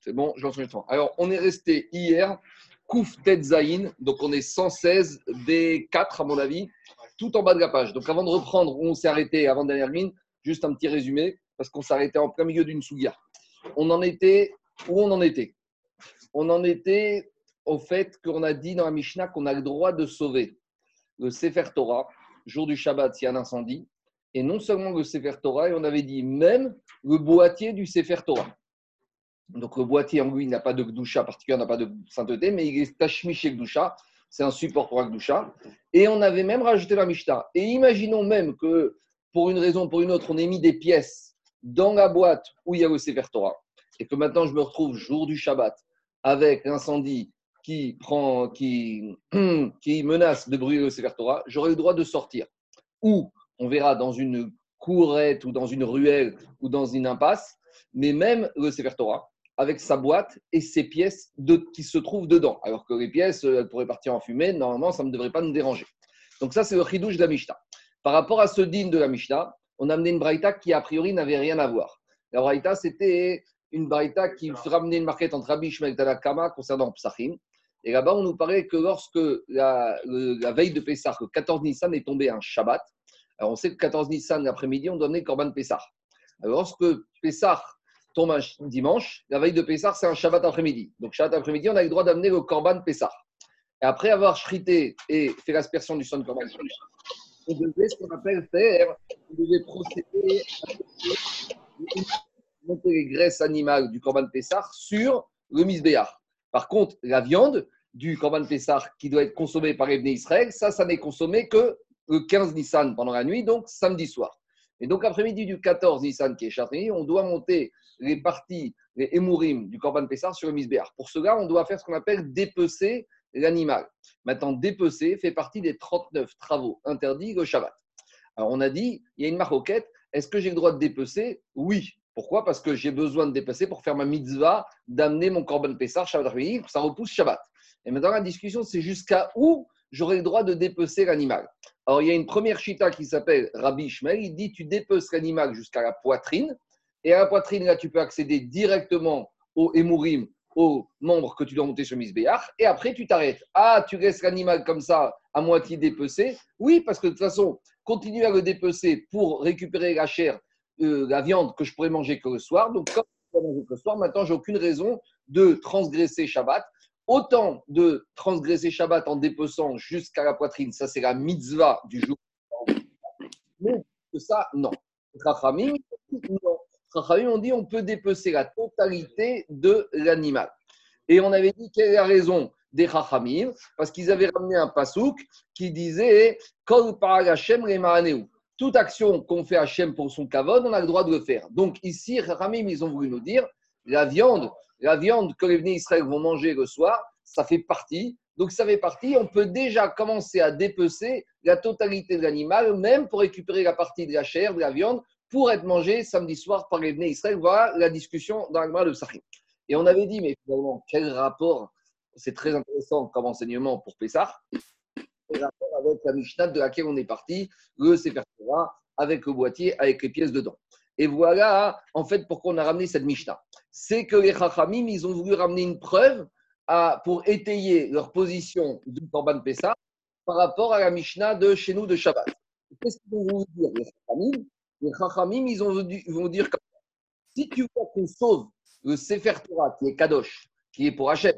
C'est bon, je lance. Alors, on est resté hier, Kouf Zayin, donc on est 116 des 4 à mon avis, tout en bas de la page. Donc avant de reprendre où on s'est arrêté avant dernière ligne, juste un petit résumé, parce qu'on s'est arrêté en plein milieu d'une souga. On en était, où on en était? On en était au fait qu'on a dit dans la Mishnah qu'on a le droit de sauver le Sefer Torah, jour du Shabbat s'il y a un incendie, et non seulement le Sefer Torah, et on avait dit même le boîtier du Sefer Torah. Donc le boîtier en lui n'a pas de gdoucha particulier, n'a pas de sainteté, mais il est tachmiché gdoucha, c'est un support pour la gdoucha. Et on avait même rajouté la Mishnah. Et imaginons même que pour une raison ou pour une autre, on ait mis des pièces dans la boîte où il y a le Sefer Torah, et que maintenant je me retrouve jour du Shabbat avec l'incendie qui, qui menace de brûler le Sefer Torah, j'aurai le droit de sortir. Ou on verra dans une courette ou dans une ruelle ou dans une impasse, mais même le Sefer Torah, avec sa boîte et ses pièces de, qui se trouvent dedans. Alors que les pièces, elles pourraient partir en fumée, normalement, ça ne devrait pas nous déranger. Donc ça, c'est le chidouche de la Mishnah. Par rapport à ce din de la Mishnah, on a amené une braïta qui, a priori, n'avait rien à voir. La braïta, c'était une braïta qui ramenait une marquette entre Rabbi Shmuel et Tanakama concernant Psachim. Et là-bas, on nous parlait que lorsque la, la veille de Pessah, le 14 Nissan est tombé un Shabbat, alors on sait que le 14 Nissan l'après-midi, on donnait Korban Pessah. Alors lorsque Pessah tombe dimanche, la veille de Pessah, c'est un Shabbat après-midi. Donc, Shabbat après-midi, on a le droit d'amener le Korban Pessah. Et après avoir shrité et fait l'aspersion du son Korban, on devait ce qu'on appelle faire, on devait procéder à monter les graisses animales du Korban Pessah sur le Misbéach. Par contre, la viande du Korban Pessah qui doit être consommée par les Israël, ça, ça n'est consommé que le 15 Nissan pendant la nuit, donc samedi soir. Et donc, après-midi du 14 Nissan, qui est Chartrini, on doit monter les parties, les émourim du Corban Pessar sur le Misbéar. Pour cela, on doit faire ce qu'on appelle dépecer l'animal. Maintenant, dépecer fait partie des 39 travaux interdits le Shabbat. Alors, on a dit, il y a une maroquette, est-ce que j'ai le droit de dépecer? Oui. Pourquoi? Parce que j'ai besoin de dépecer pour faire ma mitzvah, d'amener mon Corban Pessar Shabbat après ça repousse Shabbat. Et maintenant, la discussion, c'est jusqu'à où j'aurai le droit de dépecer l'animal. Alors, il y a une première chita qui s'appelle Rabbi Ishmael. Il dit tu dépeces l'animal jusqu'à la poitrine. Et à la poitrine, là, tu peux accéder directement au émourim, aux membres que tu dois monter sur Misbéach. Et après, tu t'arrêtes. Ah, tu laisses l'animal comme ça, à moitié dépecé. Oui, parce que de toute façon, continuer à le dépecer pour récupérer la chair, euh, la viande que je pourrais manger que le soir. Donc, comme je pourrais manger que le soir, maintenant, j'ai aucune raison de transgresser Shabbat. Autant de transgresser Shabbat en dépeçant jusqu'à la poitrine, ça c'est la mitzvah du jour. Mais ça, non. Rachamim, on dit on peut dépecer la totalité de l'animal. Et on avait dit quelle est la raison des Rachamim? Parce qu'ils avaient ramené un pasouk qui disait Kol Toute action qu'on fait à Hachem pour son kavod, on a le droit de le faire. Donc ici, Rachamim, ils ont voulu nous dire la viande la viande que les venus Israël vont manger le soir, ça fait partie. Donc ça fait partie, on peut déjà commencer à dépecer la totalité de l'animal, même pour récupérer la partie de la chair, de la viande, pour être mangé samedi soir par les venus Israël. Voilà la discussion dans le de Sahim. Et on avait dit, mais finalement, quel rapport C'est très intéressant comme enseignement pour Pessah. Quel rapport avec la Mishnah de laquelle on est parti, le Sefer avec le boîtier, avec les pièces dedans. Et voilà, en fait, pourquoi on a ramené cette Mishnah. C'est que les Chachamim, ils ont voulu ramener une preuve pour étayer leur position du Korban Pessah par rapport à la Mishnah de chez nous de Shabbat. Qu'est-ce qu'ils vont vous dire, les Chachamim? Les Chachamim, ils, ont, vont dire comme si tu vois qu'on sauve le Sefer Torah, qui est Kadosh, qui est pour Hachem,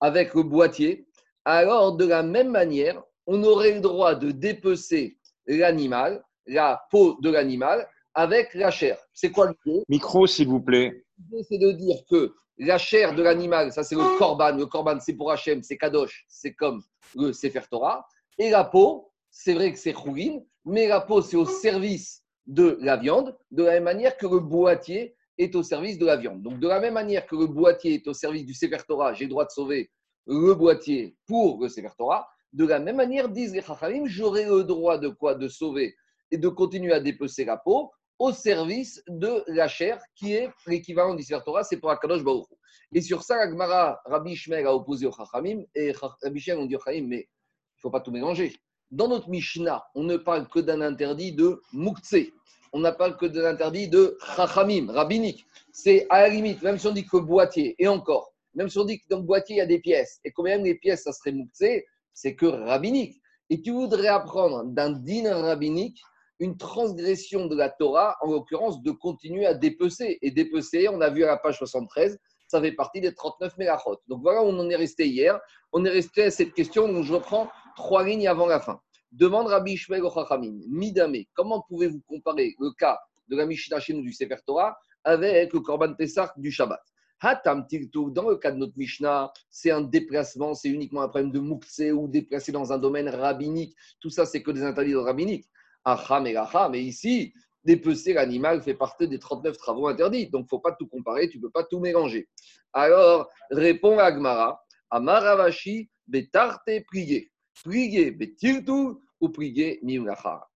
avec le boîtier, alors de la même manière, on aurait le droit de dépecer l'animal, la peau de l'animal, avec la chair. C'est quoi l'idée Micro, s'il vous plaît. C'est de dire que la chair de l'animal, ça c'est le korban. Le korban, c'est pour Hachem, c'est kadosh, c'est comme le Sefer Torah. Et la peau, c'est vrai que c'est choulin, mais la peau, c'est au service de la viande, de la même manière que le boîtier est au service de la viande. Donc, de la même manière que le boîtier est au service du Sefer Torah, j'ai le droit de sauver le boîtier pour le Sefer Torah. De la même manière, disent les Chachamim, j'aurai le droit de quoi? De sauver et de continuer à dépecer la peau au service de la chair, qui est l'équivalent du Torah, c'est pour Akadosh Baruch Et sur ça, la Rabbi Shmuel a opposé au Chachamim, et Rabbi Shmuel ont dit Chachamim, mais il ne faut pas tout mélanger. Dans notre Mishnah, on ne parle que d'un interdit de Mouktsé. on n'a pas que de l'interdit de chachamim, rabbinique. C'est à la limite, même si on dit que boîtier, et encore, même si on dit que dans le boîtier, il y a des pièces, et quand même les pièces, ça serait mouktsé, c'est que rabbinique. Et tu voudrais apprendre d'un din rabbinique une transgression de la Torah, en l'occurrence de continuer à dépecer. Et dépecer, on a vu à la page 73, ça fait partie des 39 mégachot. Donc voilà où on en est resté hier. On est resté à cette question, donc je reprends trois lignes avant la fin. Demande Rabbi Ishmael au Chachamim, Midame, comment pouvez-vous comparer le cas de la Mishnah chez nous du Sefer Torah avec le Korban Pessah du Shabbat? Hatam dans le cas de notre Mishnah, c'est un déplacement, c'est uniquement un problème de moukse ou déplacé dans un domaine rabbinique. Tout ça, c'est que des interdits rabbiniques. Acham et mais ici, dépecer l'animal fait partie des 39 travaux interdits. Donc, il ne faut pas tout comparer, tu ne peux pas tout mélanger. Alors, répond Agmara, Amaravashi, betarte prier. Prier, betirtu, ou prier.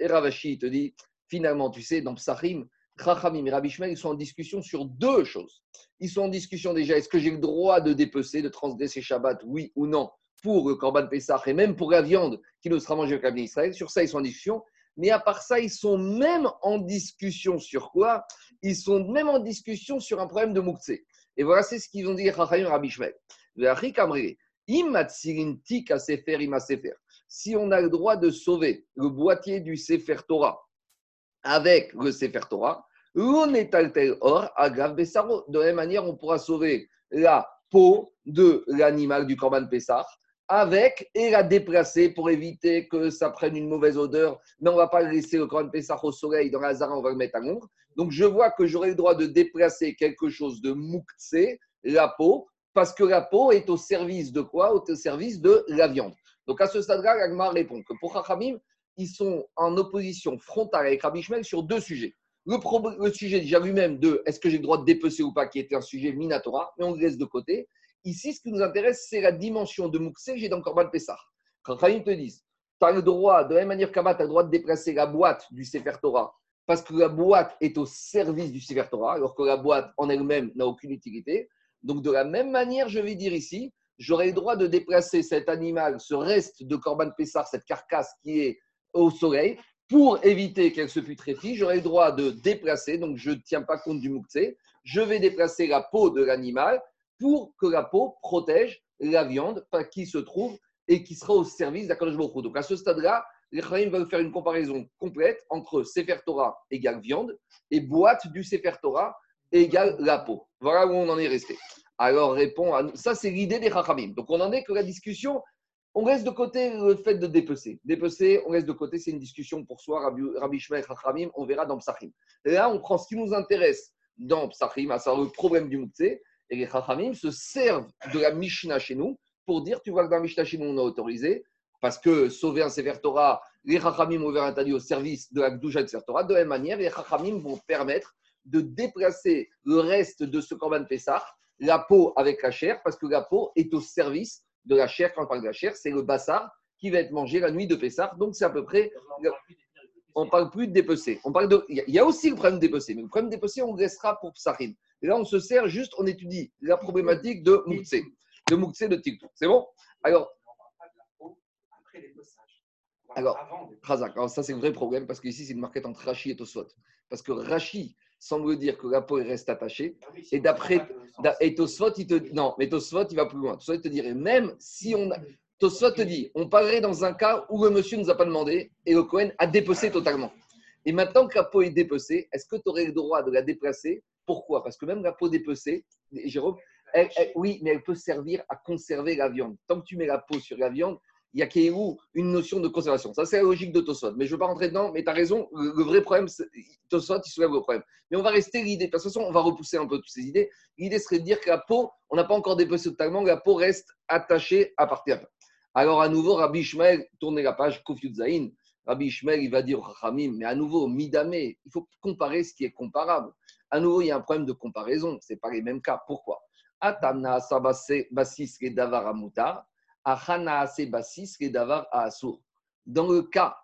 Et Ravashi, te dit, finalement, tu sais, dans Psachim, Chachamim et ils sont en discussion sur deux choses. Ils sont en discussion déjà, est-ce que j'ai le droit de dépecer, de transgresser Shabbat, oui ou non, pour le Korban Pessah et même pour la viande qui ne sera mangée au Kabbalah Israël? Sur ça, ils sont en discussion. Mais à part ça, ils sont même en discussion sur quoi? Ils sont même en discussion sur un problème de Moukhtse. Et voilà, c'est ce qu'ils ont dit et Rabbi Si on a le droit de sauver le boîtier du Sefer Torah avec le Sefer Torah, de la même manière, on pourra sauver la peau de l'animal du Korban Pessah avec et la déplacer pour éviter que ça prenne une mauvaise odeur. Mais on ne va pas laisser le Korban Pessah au soleil, dans la zara, on va le mettre à l'ombre. Donc je vois que j'aurai le droit de déplacer quelque chose de moukse, la peau, parce que la peau est au service de quoi? Au service de la viande. Donc à ce stade-là, l'Agma répond que pour Chachamim, ils sont en opposition frontale avec Rabbi Shmuel sur deux sujets. Le, sujet déjà lui-même de est-ce que j'ai le droit de dépecer ou pas, qui était un sujet minatora, mais on le laisse de côté. Ici, ce qui nous intéresse, c'est la dimension de Moukse que j'ai dans Korban Pessah. Quand Khaïm te dit, tu as le droit, de la même manière qu'Abat, tu as le droit de déplacer la boîte du Sefer Torah, parce que la boîte est au service du Sefer Torah, alors que la boîte en elle-même n'a aucune utilité. Donc, de la même manière, je vais dire ici, j'aurai le droit de déplacer cet animal, ce reste de Korban Pessah, cette carcasse qui est au soleil, pour éviter qu'elle se putréfie, j'aurai le droit de déplacer, donc je ne tiens pas compte du moukse, je vais déplacer la peau de l'animal pour que la peau protège la viande qui se trouve et qui sera au service d'Akadosh Baruch Donc à ce stade-là, les Chaim veulent faire une comparaison complète entre Sefer Torah égale viande et boîte du Sefer Torah égale la peau. Voilà où on en est resté. Alors répond à ça, c'est l'idée des Chachamim. Donc on en est que la discussion on reste de côté le fait de dépecer. Dépecer, on reste de côté, c'est une discussion pour soi, Rabbi, Rabbi Shmuel Chachamim, on verra dans Psachim. Là, on prend ce qui nous intéresse dans Psachim, à savoir le problème du Moukse, et les Chachamim se servent de la Mishnah chez nous pour dire, tu vois que dans la Mishnah chez nous, on a autorisé, parce que sauver un Sefer Torah, les Chachamim ont ouvert talis au service de la Gdouja de Sefer Torah. De la même manière, les Chachamim vont permettre de déplacer le reste de ce Korban Pessah, la peau avec la chair, parce que la peau est au service de la chair, quand on parle de la chair, c'est le bassar qui va être mangé la nuit de Pessah. Donc, c'est à peu près. On ne parle plus de dépecer. On parle de... Il y a aussi le problème de dépecer, mais le problème de dépecer, on restera pour Psachim. Et là, on se sert juste, on étudie la problématique de Moukse, de Moukse de Tiktou. C'est bon? Alors. Alors, Razak, alors ça c'est un vrai problème parce qu'ici c'est une marquette entre Rashi et Tosfot. Parce que Rashi semble dire que la peau reste attachée. Ah et d'après, et Tosfot, il te non, mais Tosfot, il va plus loin. Tosfot, il te dirait, même si on a, Tosfot te dit, on parlerait dans un cas où le monsieur ne nous a pas demandé et le Cohen a dépecé totalement. Et maintenant que la peau est dépecée, est-ce que tu aurais le droit de la déplacer? Pourquoi? Parce que même la peau dépecée, Jérôme, oui, mais elle peut servir à conserver la viande. Tant que tu mets la peau sur la viande, il y a une notion de conservation. Ça, c'est la logique de Tosot. Mais je ne veux pas rentrer dedans, mais tu as raison. Le, vrai problème, Tosot, il soulève le problème. Mais on va rester l'idée. De toute façon, on va repousser un peu toutes ces idées. L'idée serait de dire que la peau, on n'a pas encore dépecé totalement, la peau reste attachée à partir. Alors, à nouveau, Rabbi Ishmael, tournez la page, Kofiut Zain. Rabbi Ishmael, il va dire Khamim, mais à nouveau, Midame, il faut comparer ce qui est comparable. À nouveau, il y a un problème de comparaison. Ce n'est pas les mêmes cas. Pourquoi? Atamna Sabase Basis Davaramutar. Dans le cas,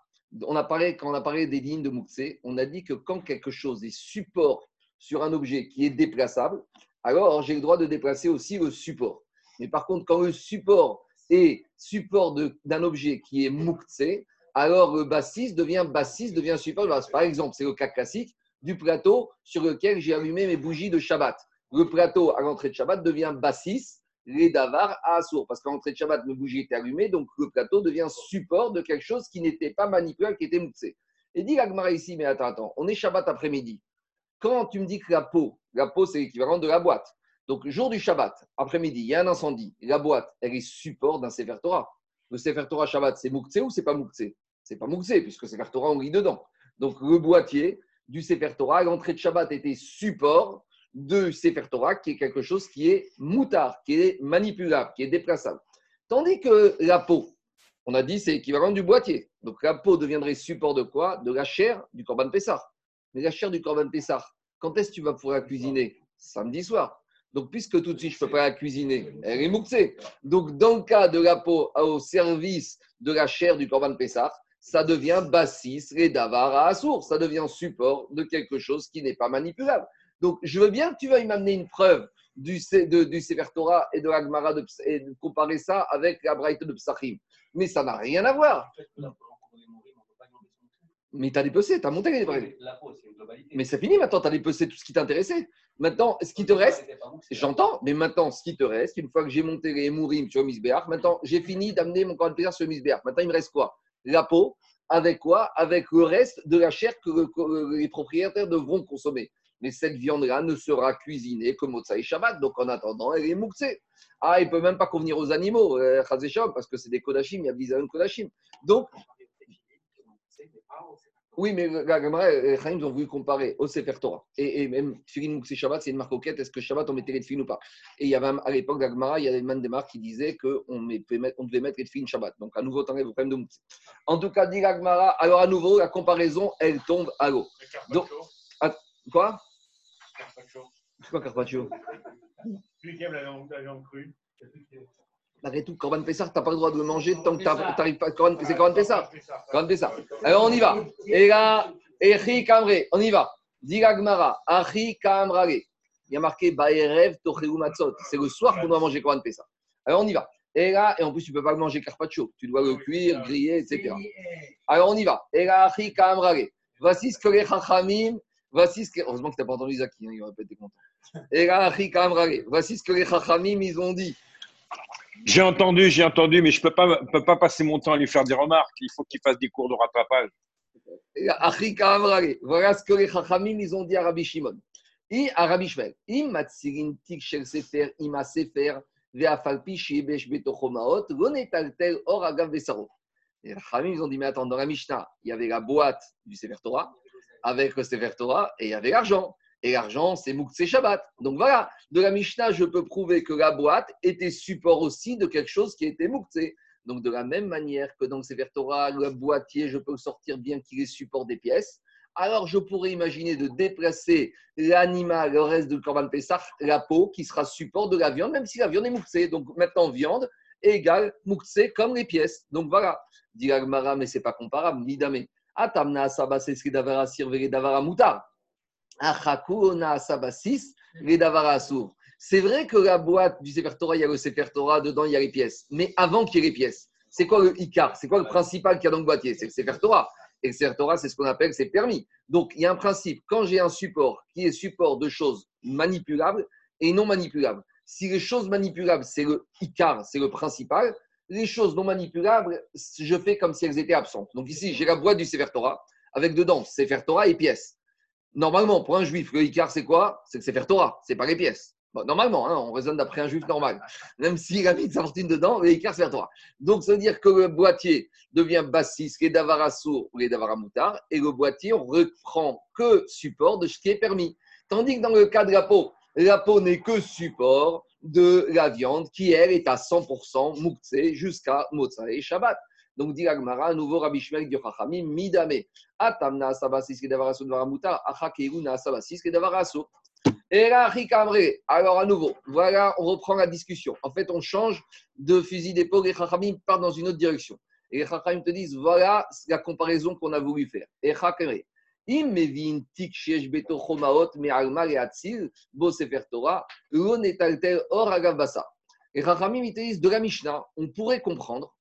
on a parlé, quand on a parlé des lignes de Moukse, on a dit que quand quelque chose est support sur un objet qui est déplaçable, alors j'ai le droit de déplacer aussi le support. Mais par contre, quand le support est support d'un objet qui est Moukse, alors le bassis devient bassis, devient support. Par exemple, c'est le cas classique, du plateau sur lequel j'ai allumé mes bougies de Shabbat. Le plateau à l'entrée de Shabbat devient bassis, les davar à Assour. Parce qu'à l'entrée de Shabbat, mes bougies étaient allumées, donc le plateau devient support de quelque chose qui n'était pas manipulable, qui était moussé. Et dit l'Agmara ici, mais attends, attends, on est Shabbat après-midi. Quand tu me dis que la peau, la peau c'est l'équivalent de la boîte. Donc, jour du Shabbat, après-midi, il y a un incendie. La boîte, elle est support d'un Sefer Torah. Le Sefer Torah Shabbat, c'est Mouktsé ou c'est pas Mouktsé C'est pas Mouktsé, puisque Sefer Torah, on lit dedans. Donc, le boîtier du Sefer Torah, l'entrée de Shabbat était support de Sefer Torah, qui est quelque chose qui est moutard, qui est manipulable, qui est déplaçable. Tandis que la peau, on a dit, c'est équivalent du boîtier. Donc, la peau deviendrait support de quoi? De la chair du Corban Pessah. Mais la chair du Corban Pessah, quand est-ce que tu vas pouvoir la cuisiner? Samedi soir. Donc, puisque tout de suite, je ne peux pas la cuisiner, elle est mouxée. Donc, dans le cas de la peau au service de la chair du Corban Pessah, ça devient bassis, redavara, assour. Ça devient support de quelque chose qui n'est pas manipulable. Donc, je veux bien que tu veuilles m'amener une preuve du, de, du Sefer Torah et de l'Agmara et de comparer ça avec la Braïta de Psachim. Mais ça n'a rien à voir. Mais tu as dépecé, tu as monté les Mais c'est fini maintenant, tu as dépecé tout ce qui t'intéressait. Maintenant, ce qui te reste, j'entends, mais maintenant, ce qui te reste, une fois que j'ai monté les Mourim sur Misbéach, maintenant, j'ai fini d'amener mon corps de plaisir sur Misbéach. Maintenant, il me reste quoi? La peau, avec quoi? Avec le reste de la chair que les propriétaires devront consommer. Mais cette viande-là ne sera cuisinée que Motsai Shabbat. Donc, en attendant, elle est mouxée. Ah, il ne peut même pas convenir aux animaux, euh, parce que c'est des Kodashim, il y a Bizayon Kodashim. Donc, oui, mais les Chaim ont voulu comparer au Sefer Torah. Et, et même Tfilin Mouxé Shabbat, c'est une marque quête. Est-ce que Shabbat, on mettait les tefilin ou pas? Et il y avait à l'époque d'Agmara, il y avait une des marques qui disait qu'on on devait mettre les tefilin Shabbat. Donc à nouveau, t'enlèves le problème de Mouxé. En tout cas, dit Agmara, alors à nouveau, la comparaison, elle tombe à l'eau. Donc, quoi? C'est quoi Carpaccio Celui qui aime la viande crue. Malgré tout, Corban Pessar, tu n'as pas le droit de le manger tant que tu n'arrives pas. C'est Corban Pessar. Corban Pessar. Alors on y va. Et là, Echi Kamre, on y va. Diragmara, Achi Kamrare. Il y a marqué Baerev Tocheu Matzot. C'est le soir qu'on doit manger Corban Pessar. Alors on y va. Et là, et en plus, tu ne peux pas manger carpaccio. Tu dois le cuire, griller, etc. Alors on y va. Et là, Achi Kamrare. Voici ce que les Chachamim. Voici ce que. Heureusement que tu n'as pas entendu Zaki, hein, il aurait pas été content. Et là. Voici ce que les Chachamim, ils ont dit. J'ai entendu, j'ai entendu, mais je ne peux pas, peux pas passer mon temps à lui faire des remarques. Il faut qu'il fasse des cours de rattrapage. Voilà ce que les Chachamim ils ont dit à Rabbi Shimon. Et Rabbi Shmuel, shel sefer ve'afalpi vesarot. Les Chachamim ils ont dit mais attends dans la Mishnah il y avait la boîte du sefer Torah avec le sefer Torah et il y avait l'argent. Et l'argent, c'est Mouktsé Shabbat. Donc voilà, de la Mishnah, je peux prouver que la boîte était support aussi de quelque chose qui était Mouktsé. Donc de la même manière que dans le Sefer Torah, le boîtier, je peux sortir bien qu'il est support des pièces. Alors je pourrais imaginer de déplacer l'animal, le reste du Korban Pessah, la peau, qui sera support de la viande, même si la viande est Mouktsé. Donc maintenant, viande égale Mouktsé comme les pièces. Donc voilà, dit mais ce n'est pas comparable, ni damé. Atamna sabas davara sirvere davara. C'est vrai que la boîte du Sefer Torah, il y a le Sefer Torah, dedans il y a les pièces. Mais avant qu'il y ait les pièces, c'est quoi le Icar? C'est quoi le principal qu'il y a dans le boîtier? C'est le Sefer Torah. Et le Sefer Torah, c'est ce qu'on appelle, c'est permis. Donc il y a un principe. Quand j'ai un support qui est support de choses manipulables et non manipulables, si les choses manipulables, c'est le Icar, c'est le principal, les choses non manipulables, je fais comme si elles étaient absentes. Donc ici, j'ai la boîte du Sefer Torah avec dedans Sefer Torah et pièces. Normalement, pour un juif, le Icar, c'est quoi? C'est que c'est faire Torah, c'est pas les pièces. normalement, hein, on raisonne d'après un juif normal. Même s'il a mis sa fortune dedans, le Icar, c'est faire Torah. Donc, ça veut dire que le boîtier devient bassis, les davarasour ou les davaramoutar, et le boîtier, on reprend que support de ce qui est permis. Tandis que dans le cas de la peau, la peau n'est que support de la viande qui, elle, est à 100% mouktsé jusqu'à Motsa et Shabbat. Donc, dit Agmara, nouveau Rabbi Shmuel du Chachamim, Midame. Atamna sabasis kedavarasu dvaramuta, achakeuna sabasis kedavarasu. Et là, alors à nouveau, voilà, on reprend la discussion. En fait, on change de fusil d'épaule et Chachamim part dans une autre direction. Et les te disent, voilà la comparaison qu'on a voulu faire. Et Chachamim, et atzil, bo sefer Torah, lo netaltel or agavasa. Et Chachamim te disent, de la Mishnah, on pourrait comprendre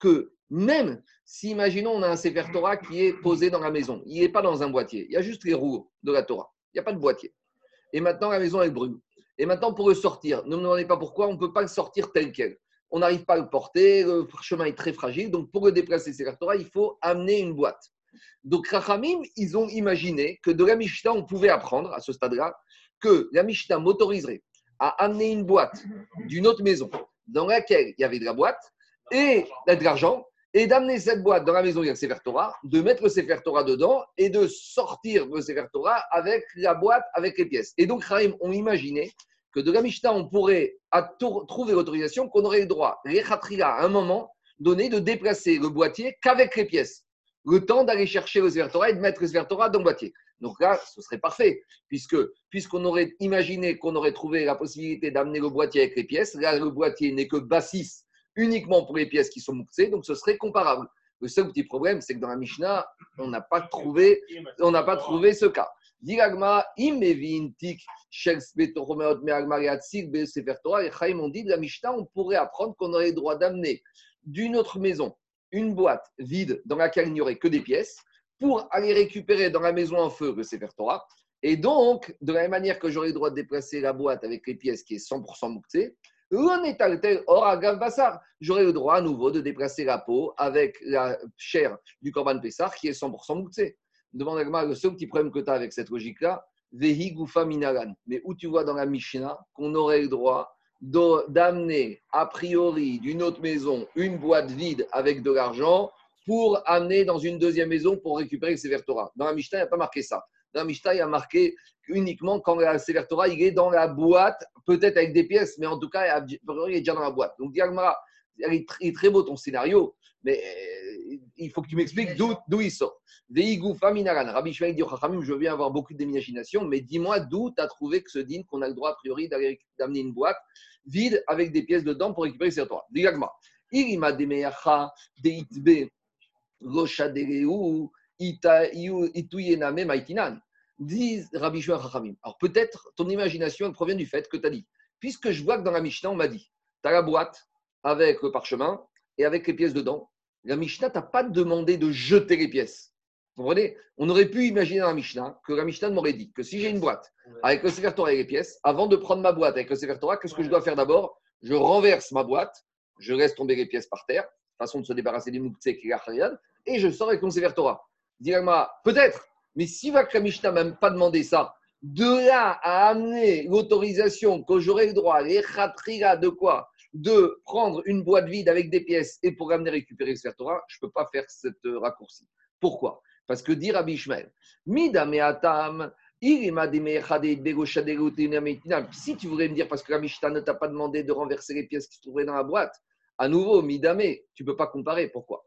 que même si, imaginons, on a un Sefer qui est posé dans la maison, il n'est pas dans un boîtier, il y a juste les roues de la Torah, il n'y a pas de boîtier. Et maintenant, la maison, elle brûle. Et maintenant, pour le sortir, ne me demandez pas pourquoi, on ne peut pas le sortir tel quel. On n'arrive pas à le porter, le chemin est très fragile. Donc, pour le déplacer, Sefer il faut amener une boîte. Donc, Rachamim, ils ont imaginé que de la Mishnah, on pouvait apprendre à ce stade-là que la Mishnah m'autoriserait à amener une boîte d'une autre maison dans laquelle il y avait de la boîte et de l'argent et d'amener cette boîte dans la maison où il y a le Sefer Torah, de mettre le Sefer Torah dedans et de sortir le Sefer Torah avec la boîte, avec les pièces. Et donc, Rahim ont imaginé que de la Mishnah, on pourrait trouver l'autorisation qu'on aurait le droit, les à un moment donné, de déplacer le boîtier qu'avec les pièces. Le temps d'aller chercher le Sefer Torah et de mettre le Sefer Torah dans le boîtier. Donc là, ce serait parfait, puisque puisqu'on aurait imaginé qu'on aurait trouvé la possibilité d'amener le boîtier avec les pièces, là, le boîtier n'est que bassis uniquement pour les pièces qui sont mouxées, donc ce serait comparable. Le seul petit problème, c'est que dans la Mishnah, on n'a pas trouvé, on n'a pas trouvé ce cas. Diragma, imevintik, et Chaim ont dit de la Mishnah, on pourrait apprendre qu'on aurait le droit d'amener d'une autre maison une boîte vide dans laquelle il n'y aurait que des pièces pour aller récupérer dans la maison en feu le Sefer Torah. Et donc, de la même manière que j'aurais le droit de déplacer la boîte avec les pièces qui est 100% mouxée, J'aurai le droit à nouveau de déplacer la peau avec la chair du Corban Pessar qui est 100% mouxé. Demande à le seul petit problème que tu as avec cette logique-là, Vehi Gufa Minaran. Mais où tu vois dans la Mishnah qu'on aurait le droit d'amener a priori d'une autre maison une boîte vide avec de l'argent pour amener dans une deuxième maison pour récupérer le Sefer Torah. Dans la Mishnah, il n'y a pas marqué ça. Dans la Mishnah, a marqué uniquement quand le Sefer il est dans la boîte, peut-être avec des pièces, mais en tout cas, il est déjà dans la boîte. Donc, Diagmara, il est très beau ton scénario, mais euh, il faut que tu m'expliques d'où il sort. Rabbi Shmuel dit je bien avoir beaucoup d'imagination, mais dis-moi d'où tu as trouvé que ce din qu'on a le droit a priori d'amener une boîte vide avec des pièces dedans pour récupérer ses Torah. Diagma. Irima demeyacha deitbe rochadereu ituyename maitinan. Disent Rabbi Shmuel Alors peut-être ton imagination elle provient du fait que tu as dit, puisque je vois que dans la Mishnah on m'a dit, tu as la boîte avec le parchemin et avec les pièces dedans, la Mishnah t'a pas demandé de jeter les pièces. Vous comprenez? On aurait pu imaginer dans la Mishnah que la Mishnah m'aurait dit que si j'ai une boîte avec le Sefer Torah et les pièces, avant de prendre ma boîte avec le Sefer Torah, qu'est-ce que je dois faire d'abord? Je renverse ma boîte, je laisse tomber les pièces par terre, façon de se débarrasser du mouktsé qui et je sors avec mon Sefer Torah. Peut-être, mais si la Mishnah n'a même pas demandé ça, de là à amener l'autorisation que j'aurai le droit, les de quoi? De prendre une boîte vide avec des pièces et pour amener récupérer ce Torah, je ne peux pas faire cette euh, raccourci. Pourquoi? Parce que dire à Bishmael, si tu voudrais me dire, parce que la Mishnah ne t'a pas demandé de renverser les pièces qui se trouveraient dans la boîte, à nouveau, Midame, tu ne peux pas comparer. Pourquoi?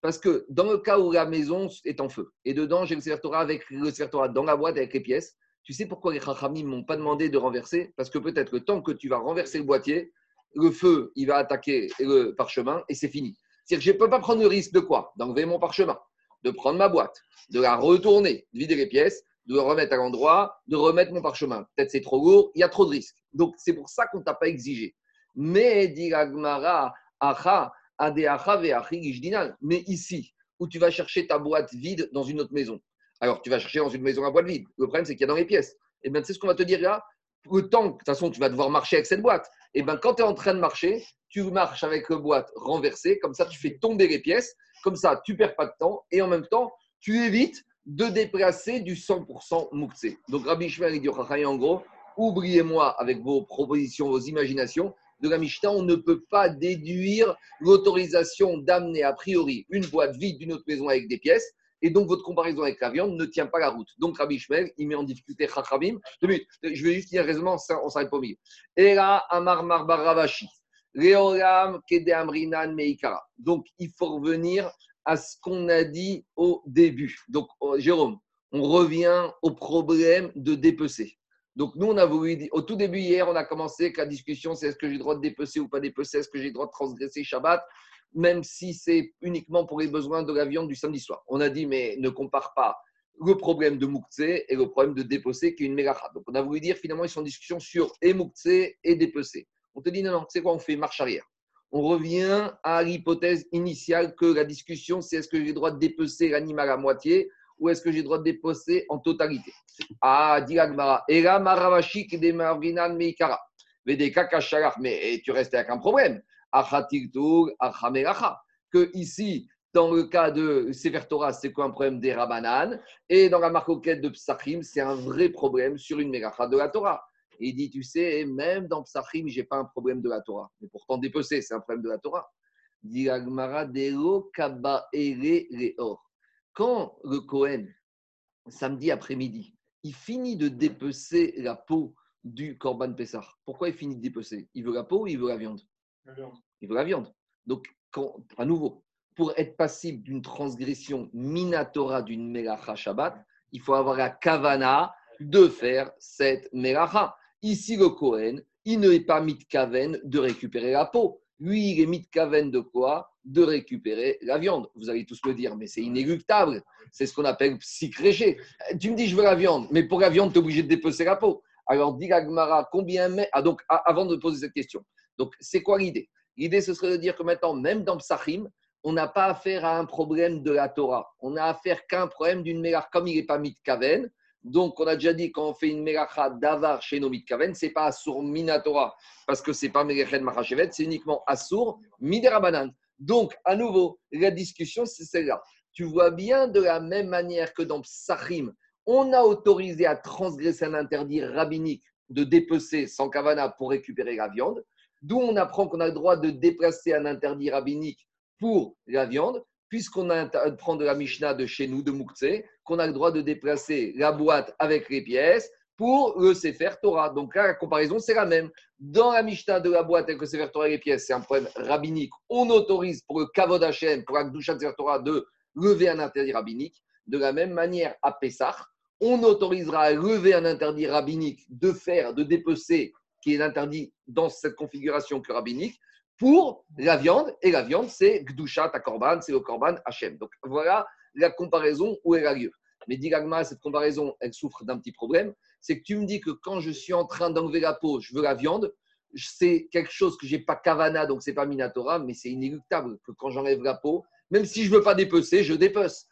Parce que dans le cas où la maison est en feu, et dedans j'ai le Torah avec le Torah dans la boîte avec les pièces, tu sais pourquoi les Chachamim ne m'ont pas demandé de renverser? Parce que peut-être le temps que tu vas renverser le boîtier, le feu, il va attaquer le parchemin et c'est fini. C'est-à-dire que je ne peux pas prendre le risque de quoi? D'enlever mon parchemin, de prendre ma boîte, de la retourner, de vider les pièces, de le remettre à l'endroit, de remettre mon parchemin. Peut-être c'est trop lourd, il y a trop de risques. Donc c'est pour ça qu'on ne t'a pas exigé. Mais, dit Agmara, Acha, mais ici, où tu vas chercher ta boîte vide dans une autre maison. Alors, tu vas chercher dans une maison à boîte vide. Le problème, c'est qu'il y a dans les pièces. Et eh bien, c'est ce qu'on va te dire là. Le temps, de toute façon, tu vas devoir marcher avec cette boîte. Et eh bien, quand tu es en train de marcher, tu marches avec la boîte renversée. Comme ça, tu fais tomber les pièces. Comme ça, tu perds pas de temps. Et en même temps, tu évites de déplacer du 100% mouktsé. Donc, Rabbi Shmer, il dit en gros, oubliez-moi avec vos propositions, vos imaginations de la Mishnah, on ne peut pas déduire l'autorisation d'amener a priori une boîte vide d'une autre maison avec des pièces. Et donc, votre comparaison avec la viande ne tient pas la route. Donc, Rabbi Shmuel, il met en difficulté Chachamim. Je vais juste dire raisonnement, on s'arrête pas au milieu. Amar Marbaravashi. Leolam Kede Amrinan Meikara. Donc, il faut revenir à ce qu'on a dit au début. Donc, oh, Jérôme, on revient au problème de dépecer. Donc, nous, on a voulu, au tout début, hier, on a commencé avec la discussion c'est est-ce que j'ai le droit de dépecer ou pas dépecer, est-ce que j'ai le droit de transgresser Shabbat, même si c'est uniquement pour les besoins de la viande du samedi soir. On a dit, mais ne compare pas le problème de Moukhtse et le problème de dépecer qui est une mégacha. Donc, on a voulu dire, finalement, ils sont en discussion sur et Moukhtse et dépecer. On te dit, non, non, c'est quoi On fait marche arrière. On revient à l'hypothèse initiale que la discussion, c'est est-ce que j'ai le droit de dépecer l'animal à moitié ou est-ce que j'ai le droit de dépecer en totalité? Ah, dit Agmara. Et là, Maravashik des Marginan Meikara. Mais tu restes avec un problème. Que ici, dans le cas de Sefer Torah, c'est quoi un problème des Rabanan Et dans la marcoquette de Psachim, c'est un vrai problème sur une mégacha de la Torah. il dit, tu sais, même dans Psachim, je n'ai pas un problème de la Torah. Mais pourtant, dépecer, c'est un problème de la Torah. Dit Quand le Kohen, samedi après-midi, il finit de dépecer la peau du Korban Pessah, pourquoi il finit de dépecer? Il veut la peau ou il veut la viande? Il veut la viande. Donc, quand, à nouveau, pour être passible d'une transgression minatora d'une melacha Shabbat, il faut avoir la kavana de faire cette melacha. Ici, le Kohen, il n'est pas mitkaven de récupérer la peau. Lui, il est mitkaven de quoi De récupérer la viande. Vous allez tous me dire, mais c'est inéluctable. C'est ce qu'on appelle psychréché. Tu me dis, je veux la viande, mais pour la viande, tu es obligé de dépecer la peau. Alors, dit Gmara, combien. Ah, donc, avant de poser cette question, donc, c'est quoi l'idée? L'idée, ce serait de dire que maintenant, même dans Psachim, on n'a pas affaire à un problème de la Torah. On n'a affaire qu'à un problème d'une mélacha. Comme il n'est pas mitkaven, donc on a déjà dit quand on fait une mélacha d'avar chez nos mitkaven, ce n'est pas assour minatora, parce que ce n'est pas mélachen machachevet, c'est uniquement assour miderabanan. Donc, à nouveau, la discussion, c'est celle-là. Tu vois bien de la même manière que dans Psachim, on a autorisé à transgresser un interdit rabbinique de dépecer sans kavana pour récupérer la viande. D'où on apprend qu'on a le droit de déplacer un interdit rabbinique pour la viande, puisqu'on apprend de la Mishnah de chez nous, de Mouktsé, qu'on a le droit de déplacer la boîte avec les pièces pour le Sefer Torah. Donc là, la comparaison, c'est la même. Dans la Mishnah de la boîte avec le Sefer Torah et les pièces, c'est un problème rabbinique. On autorise pour le Kavod Hashem, pour la Gdusha Sefer Torah, de lever un interdit rabbinique. De la même manière, à Pessah, on autorisera à lever un interdit rabbinique de faire, de dépecer, qui est interdit dans cette configuration que rabbinique, pour la viande. Et la viande, c'est Gdushat à Korban, c'est le Korban Hachem. Donc voilà la comparaison où elle a lieu. Mais Digagma, cette comparaison, elle souffre d'un petit problème. C'est que tu me dis que quand je suis en train d'enlever la peau, je veux la viande. C'est quelque chose que j'ai pas kavana, donc c'est pas minatora, mais c'est inéluctable que quand j'enlève la peau, même si je veux pas dépecer, je dépece.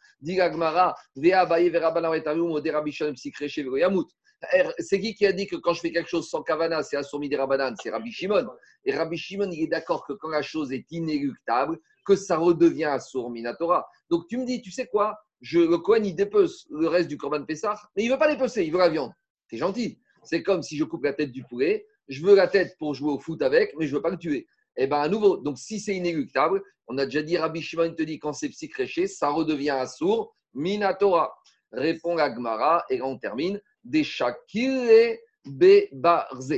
Psychreche Yamut. Er, c'est qui qui a dit que quand je fais quelque chose sans kavana, c'est assourmi des rabanan C'est Rabbi Shimon. Et Rabbi Shimon, il est d'accord que quand la chose est inéluctable, que ça redevient assourmi Torah. Donc tu me dis, tu sais quoi? Je, Le Kohen, il dépece le reste du Korban Pessah, mais il ne veut pas dépecer, il veut la viande. C'est gentil. C'est comme si je coupe la tête du poulet. Je veux la tête pour jouer au foot avec, mais je ne veux pas le tuer. Et eh bien, à nouveau, donc si c'est inéluctable, on a déjà dit, Rabbi Shimon te dit, quand c'est psychréché, ça redevient assour, Minatora. Répond Agmara, et on termine des Shakire Bebarze.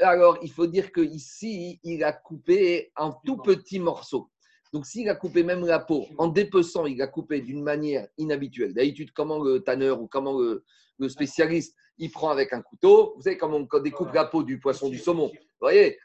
Alors, il faut dire qu'ici, il a coupé un tout petit morceau. Donc, s'il a coupé même la peau, en dépeçant, il a coupé d'une manière inhabituelle. D'habitude, comment le tanneur ou comment le, spécialiste, il prend avec un couteau. Vous savez comment on découpe la peau du poisson, du saumon. Vous voyez,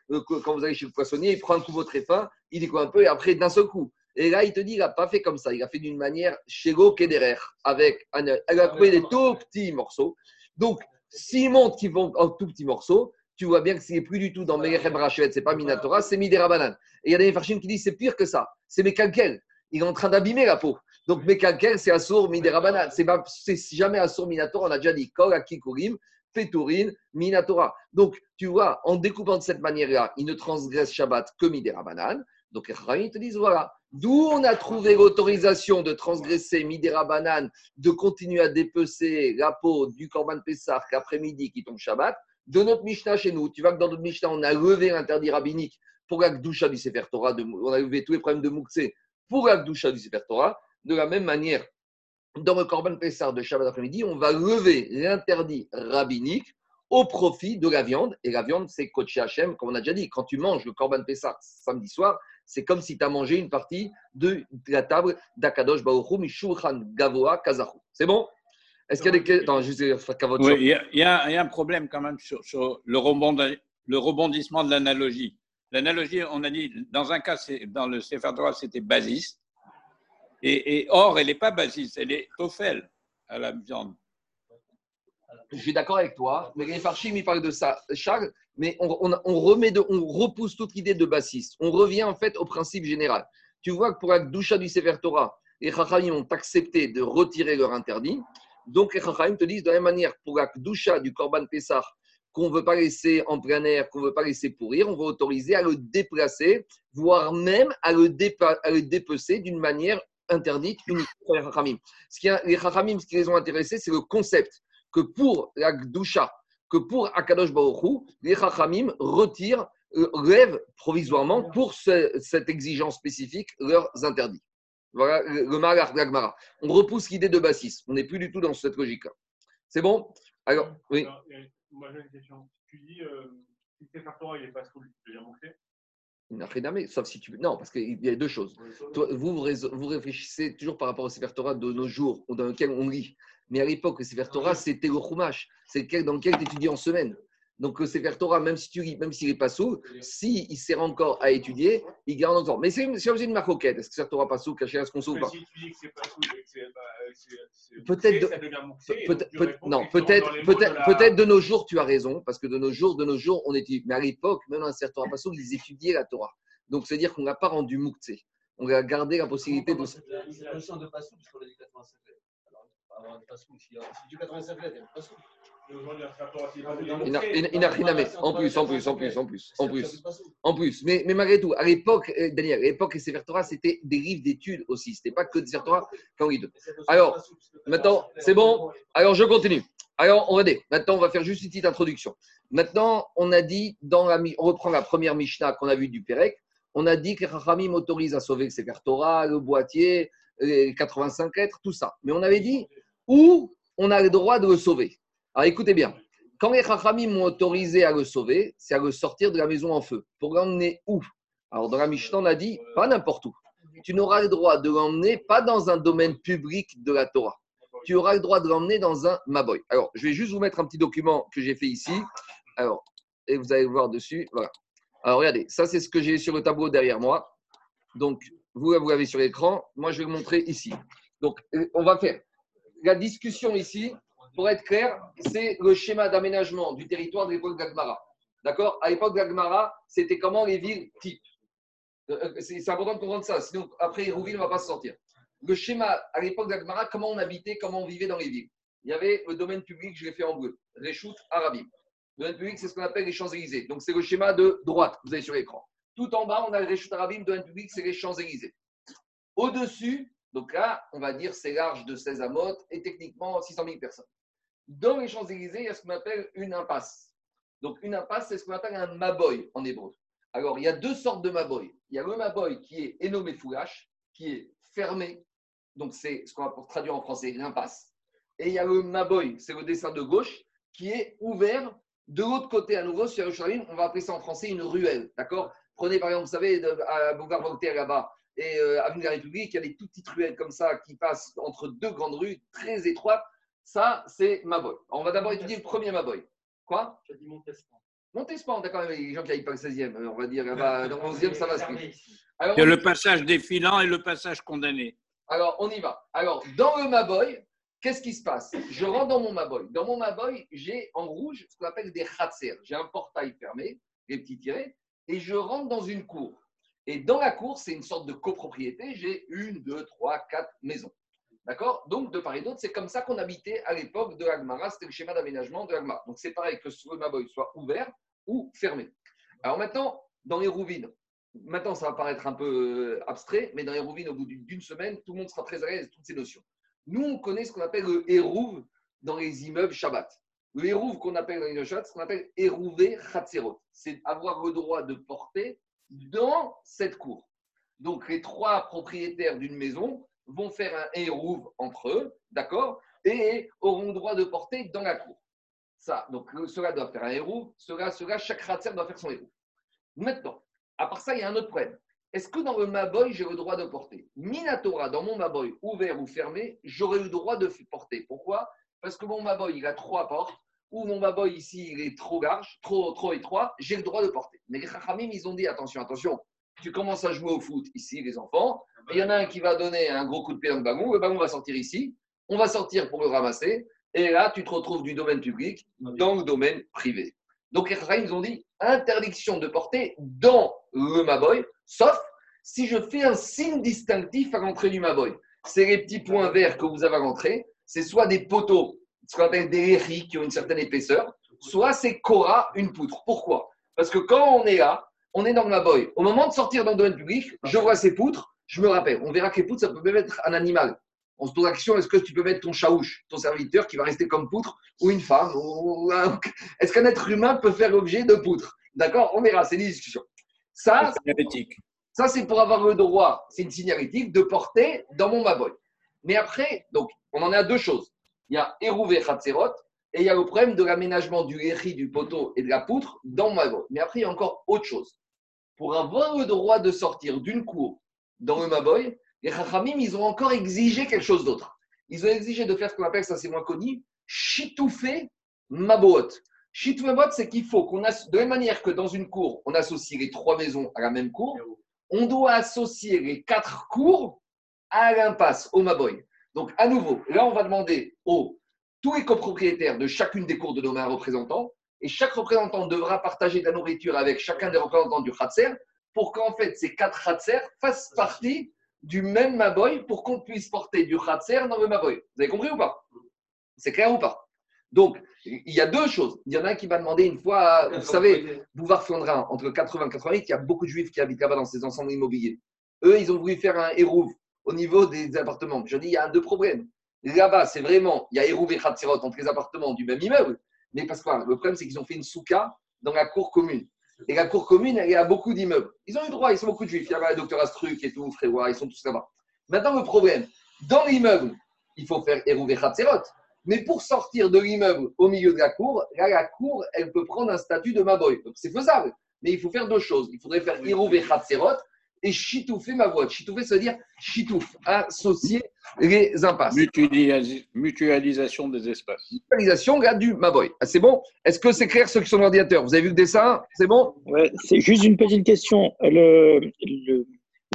quand vous allez chez le poissonnier, il prend un couteau très fin, il découpe un peu et après, d'un seul coup. Et là, il te dit, il n'a pas fait comme ça. Il a fait d'une manière chez Kederer, avec un, elle a coupé des tout petits morceaux. Donc, s'il montre qu'ils vont en tout petits morceaux, tu vois bien que ce n'est plus du tout dans Melechem Rachet, c'est pas Minatora, c'est Midera Banane. Et il y a des Farshim qui disent c'est pire que ça, c'est Mekalkel. Il est en train d'abîmer la peau. Donc Mekalkel, c'est Assour Midera Banane. C'est jamais Assour Minatora, on a déjà dit Kol Akikurim, Minatora. Donc, tu vois, en découpant de cette manière-là, il ne transgresse Shabbat que Midera Banane. Donc, ils te disent voilà, D'où on a trouvé l'autorisation de transgresser Midera Banane, de continuer à dépecer la peau du Korban Pessah qu'après-midi qui tombe Shabbat, de notre Mishnah chez nous. Tu vois que dans notre Mishnah, on a levé l'interdit rabbinique pour la Gdusha du Sefer Torah, on a levé tous les problèmes de Moukse pour la Gdusha du Sefer Torah. De la même manière, dans le Korban Pessah de Shabbat après-midi, on va lever l'interdit rabbinique au profit de la viande. Et la viande, c'est Kodesh Hashem, comme on a déjà dit. Quand tu manges le Korban Pessah samedi soir, c'est comme si tu as mangé une partie de la table d'Akadosh Baruch Mishulchan Gavoa Kazahu. C'est bon? Est-ce qu'il y a des oui, il, y a, il, y a, un problème quand même sur, le, rebondissement de l'analogie. L'analogie, on a dit, dans un cas, dans le Sefer Torah, c'était basiste. Et, or, elle n'est pas basiste, elle est tophel à la viande. je suis d'accord avec toi, mais les Farchim, ils parlent de ça, Charles, mais on, remet de, on repousse toute l'idée de bassiste. On revient en fait au principe général. Tu vois que pour la doucha du Sefer Torah, les Chachamim ont accepté de retirer leur interdit. Donc les Chachamim te disent de la même manière, pour la doucha du Korban Pessah, qu'on ne veut pas laisser en plein air, qu'on ne veut pas laisser pourrir, on va autoriser à le déplacer, voire même à le, dépecer d'une manière interdite uniquement pour les Chachamim. Ce qui, les Chachamim, ce qui les ont intéressés, c'est le concept que pour la Gdusha, que pour Akadosh Baruch les Chachamim retirent, euh, provisoirement pour cette exigence spécifique leurs interdits. Voilà le d'Agmara. On repousse l'idée de Bassis. On n'est plus du tout dans cette logique-là. C'est bon? Alors, oui. Moi, j'ai une question. Tu dis, euh, si c'est il n'est pas sous, tu veux dire sauf si tu Non, parce qu'il y a deux choses. Toi, vous, vous réfléchissez toujours par rapport au Sefer Torah de nos jours, dans lequel on lit. Mais à l'époque, le Sefer Torah, c'était le Chumash. C'est dans lequel tu étudies en semaine. Donc, le Sefer Torah, même si s'il n'est pas sous, s'il il sert encore à étudier, il garde encore. Mais c'est obligé une marcoquette. Est-ce que Sefer Torah pas sous, caché à ce qu'on sauve pas Si tu dis que c'est pas sous, c'est peut-être. Peut non, peut-être peut-être peut-être de nos jours, tu as raison, parce que de nos jours, de nos jours, on étudie. Mais à l'époque, même dans un Sefer Torah pas sous, ils étudiaient la Torah. Donc, c'est-à-dire qu'on n'a pas rendu mouktsé. On a gardé la possibilité de. C'est la notion de pas sous, puisqu'on a dit 85 Alors, pas sous. Si tu 85 lettres, il n'y a pas sous. En plus, en plus, en plus, en plus, en plus, en plus. Mais, mais malgré tout, à l'époque, euh, Daniel, à l'époque, les Sefer c'était des livres d'études aussi. C'était pas que des Sefer Torah quand ils Alors, maintenant, c'est bon. Alors, je continue. Alors, on va dire. Maintenant, on va faire juste une petite introduction. Maintenant, on a dit, dans la, on reprend la première Mishnah qu'on a vue du Pérec. On a dit que Rachamim autorise à sauver Sefer Torah, le boîtier, les 85 lettres, tout ça. Mais on avait dit où on a le droit de le sauver. Alors écoutez bien, quand les Chachamim m'ont autorisé à le sauver, c'est à le sortir de la maison en feu. Pour l'emmener où? Alors dans la Mishnah, on a dit pas n'importe où. Tu n'auras le droit de l'emmener pas dans un domaine public de la Torah. Tu auras le droit de l'emmener dans un Maboy. Alors, je vais juste vous mettre un petit document que j'ai fait ici. Alors, et vous allez voir dessus. Voilà. Alors, regardez, ça, c'est ce que j'ai sur le tableau derrière moi. Donc, vous, vous l'avez sur l'écran. Moi, je vais le montrer ici. Donc, euh, on va faire la discussion ici pour être clair, c'est le schéma d'aménagement du territoire de l'époque d'Agmara. D'accord? À l'époque d'Agmara, c'était comment les villes types? Euh, euh, c'est important de comprendre ça, sinon après Hérouville ne va pas se sortir. Le schéma à l'époque d'Agmara, comment on habitait, comment on vivait dans les villes? Il y avait le domaine public, je l'ai fait en bleu, Réchout, Arabie. Le domaine public, c'est ce qu'on appelle les Champs-Élysées. Donc c'est le schéma de droite, vous avez sur l'écran. Tout en bas, on a Réchout Arabim, le domaine public, c'est les Champs-Élysées. Au-dessus, donc là, on va dire c'est large de 16 amotes et techniquement 600 000 personnes. Dans les Champs-Élysées, il y a ce qu'on appelle une impasse. Donc, une impasse, c'est ce qu'on appelle un maboy en hébreu. Alors, il y a deux sortes de maboy. Il y a le maboy qui est énommé foulash, qui est fermé. Donc, c'est ce qu'on va traduire en français, l'impasse. Et il y a le maboy, c'est le dessin de gauche, qui est ouvert de l'autre côté à nouveau sur Yerushalayim. On va appeler ça en français une ruelle. D'accord? Prenez par exemple, vous savez, à Boulevard Voltaire là-bas, et euh, Avenue de la République, il y a des toutes petites ruelles comme ça qui passent entre deux grandes rues très étroites. Ça, c'est Maboy. On va d'abord étudier le premier Maboy. Quoi? Tu as dit Montespan. Montespan, d'accord, les gens qui n'aillent pas le 16e, on va dire, dans le 11e, ça va se Il y a le passage défilant et le passage condamné. Alors, on y va. Alors, dans le Maboy, qu'est-ce qui se passe? Je rentre dans mon Maboy. Dans mon Maboy, j'ai en rouge ce qu'on appelle des khatser. J'ai un portail fermé, les petits tirés, et je rentre dans une cour. Et dans la cour, c'est une sorte de copropriété. J'ai une, deux, trois, quatre maisons. D'accord? Donc, de part et d'autre, c'est comme ça qu'on habitait à l'époque de l'Agmara. C'était le schéma d'aménagement de l'Agmara. Donc, c'est pareil que ce Maboy soit ouvert ou fermé. Alors maintenant, dans les rouvines, maintenant ça va paraître un peu euh, abstrait, mais dans les rouvines, au bout d'une semaine, tout le monde sera très à l'aise toutes ces notions. Nous, on connaît ce qu'on appelle le hérouve dans les immeubles Shabbat. Le hérouve qu'on appelle dans les Shabbat, ce qu'on appelle hérouvé chatzerot. C'est avoir le droit de porter dans cette cour. Donc, les trois propriétaires d'une maison vont faire un hérouve entre eux, d'accord Et auront droit de porter dans la cour. Ça, donc cela doit faire un hérouve, cela, cela, chaque ratzer doit faire son hérouve. Maintenant, à part ça, il y a un autre problème. Est-ce que dans le Maboy, j'ai le droit de porter? Minatora, dans mon Maboy, ouvert ou fermé, j'aurais le droit de porter. Pourquoi? Parce que mon Maboy, il a trois portes, ou mon Maboy ici, il est trop large, trop, trop étroit, j'ai le droit de porter. Mais les Chachamim, ils ont dit attention, attention, tu commences à jouer au foot ici, les enfants, il y en a un qui va donner un gros coup de pied dans le ballon, le ballon va sortir ici, on va sortir pour le ramasser, Et là, tu te retrouves du domaine public dans le domaine privé. Donc, les ils ont dit interdiction de porter dans le Maboy, sauf si je fais un signe distinctif à l'entrée du Maboy. C'est les petits points verts que vous avez à l'entrée, c'est soit des poteaux, ce qu'on appelle des héris qui ont une certaine épaisseur, soit c'est Cora, une poutre. Pourquoi? Parce que quand on est là, on est dans le Maboy. Au moment de sortir dans le domaine public, je vois ces poutres, je me rappelle. On verra que les poutres, ça peut même être un animal. On se pose la question est-ce que tu peux mettre ton chaouche, ton serviteur qui va rester comme poutre, ou une femme Est-ce qu'un être humain peut faire l'objet de poutre D'accord? On verra, c'est une discussion. Ça, ça c'est pour avoir le droit, c'est une signalétique, de porter dans mon Maboy. Mais après, donc, on en a deux choses. Il y a Erouvé Khatzerot et il y a le problème de l'aménagement du héri, du poteau et de la poutre dans mon Maboy. Mais après, il y a encore autre chose. Pour avoir le droit de sortir d'une cour dans le Maboy, les Chachamim, ils ont encore exigé quelque chose d'autre. Ils ont exigé de faire ce qu'on appelle, ça c'est moins connu, Chitoufé Mabot. Chitoufé Mabot, c'est qu'il faut qu'on, de la même manière que dans une cour, on associe les trois maisons à la même cour, on doit associer les quatre cours à l'impasse, au Maboy. Donc, à nouveau, là, on va demander aux tous les copropriétaires de chacune des cours de nommer un représentant, et chaque représentant devra partager de la nourriture avec chacun des représentants du Khatser, pour qu'en fait ces quatre Khatser fassent partie du même Maboy pour qu'on puisse porter du Khatser dans le Maboy. Vous avez compris ou pas? C'est clair ou pas? Donc, il y a deux choses. Il y en a un qui m'a demandé une fois, vous savez, Bouvard Flandrin, entre 80 et 88, il y a beaucoup de juifs qui habitent là-bas dans ces ensembles immobiliers. Eux, ils ont voulu faire un hérouve au niveau des appartements. Je dis, il y a deux problèmes. Là-bas, c'est vraiment, il y a hérouve et Khatsirot entre les appartements du même immeuble. Mais parce que le problème, c'est qu'ils ont fait une souka dans la cour commune. Et la cour commune, elle a beaucoup d'immeubles. Ils ont eu droit, ils sont beaucoup de juifs. Il y a le docteur Astruc et tout, Frévois, ils sont tous là-bas. Maintenant, le problème, dans l'immeuble, il faut faire Hérouvé Khatzerot. Mais pour sortir de l'immeuble au milieu de la cour, là, la cour, elle peut prendre un statut de Maboy. Donc, c'est faisable. Mais il faut faire deux choses. Il faudrait faire Hérouvé Khatzerot et chitouffer ma voix. Chitouffer, ça veut dire chitouf, associer les impasses. mutualisation des espaces. Mutualisation, regarde du Maboy. Ah, c'est bon Est-ce que c'est clair ceux qui sont dans l'ordinateur Vous avez vu le dessin C'est bon ouais, C'est juste une petite question. Le, le,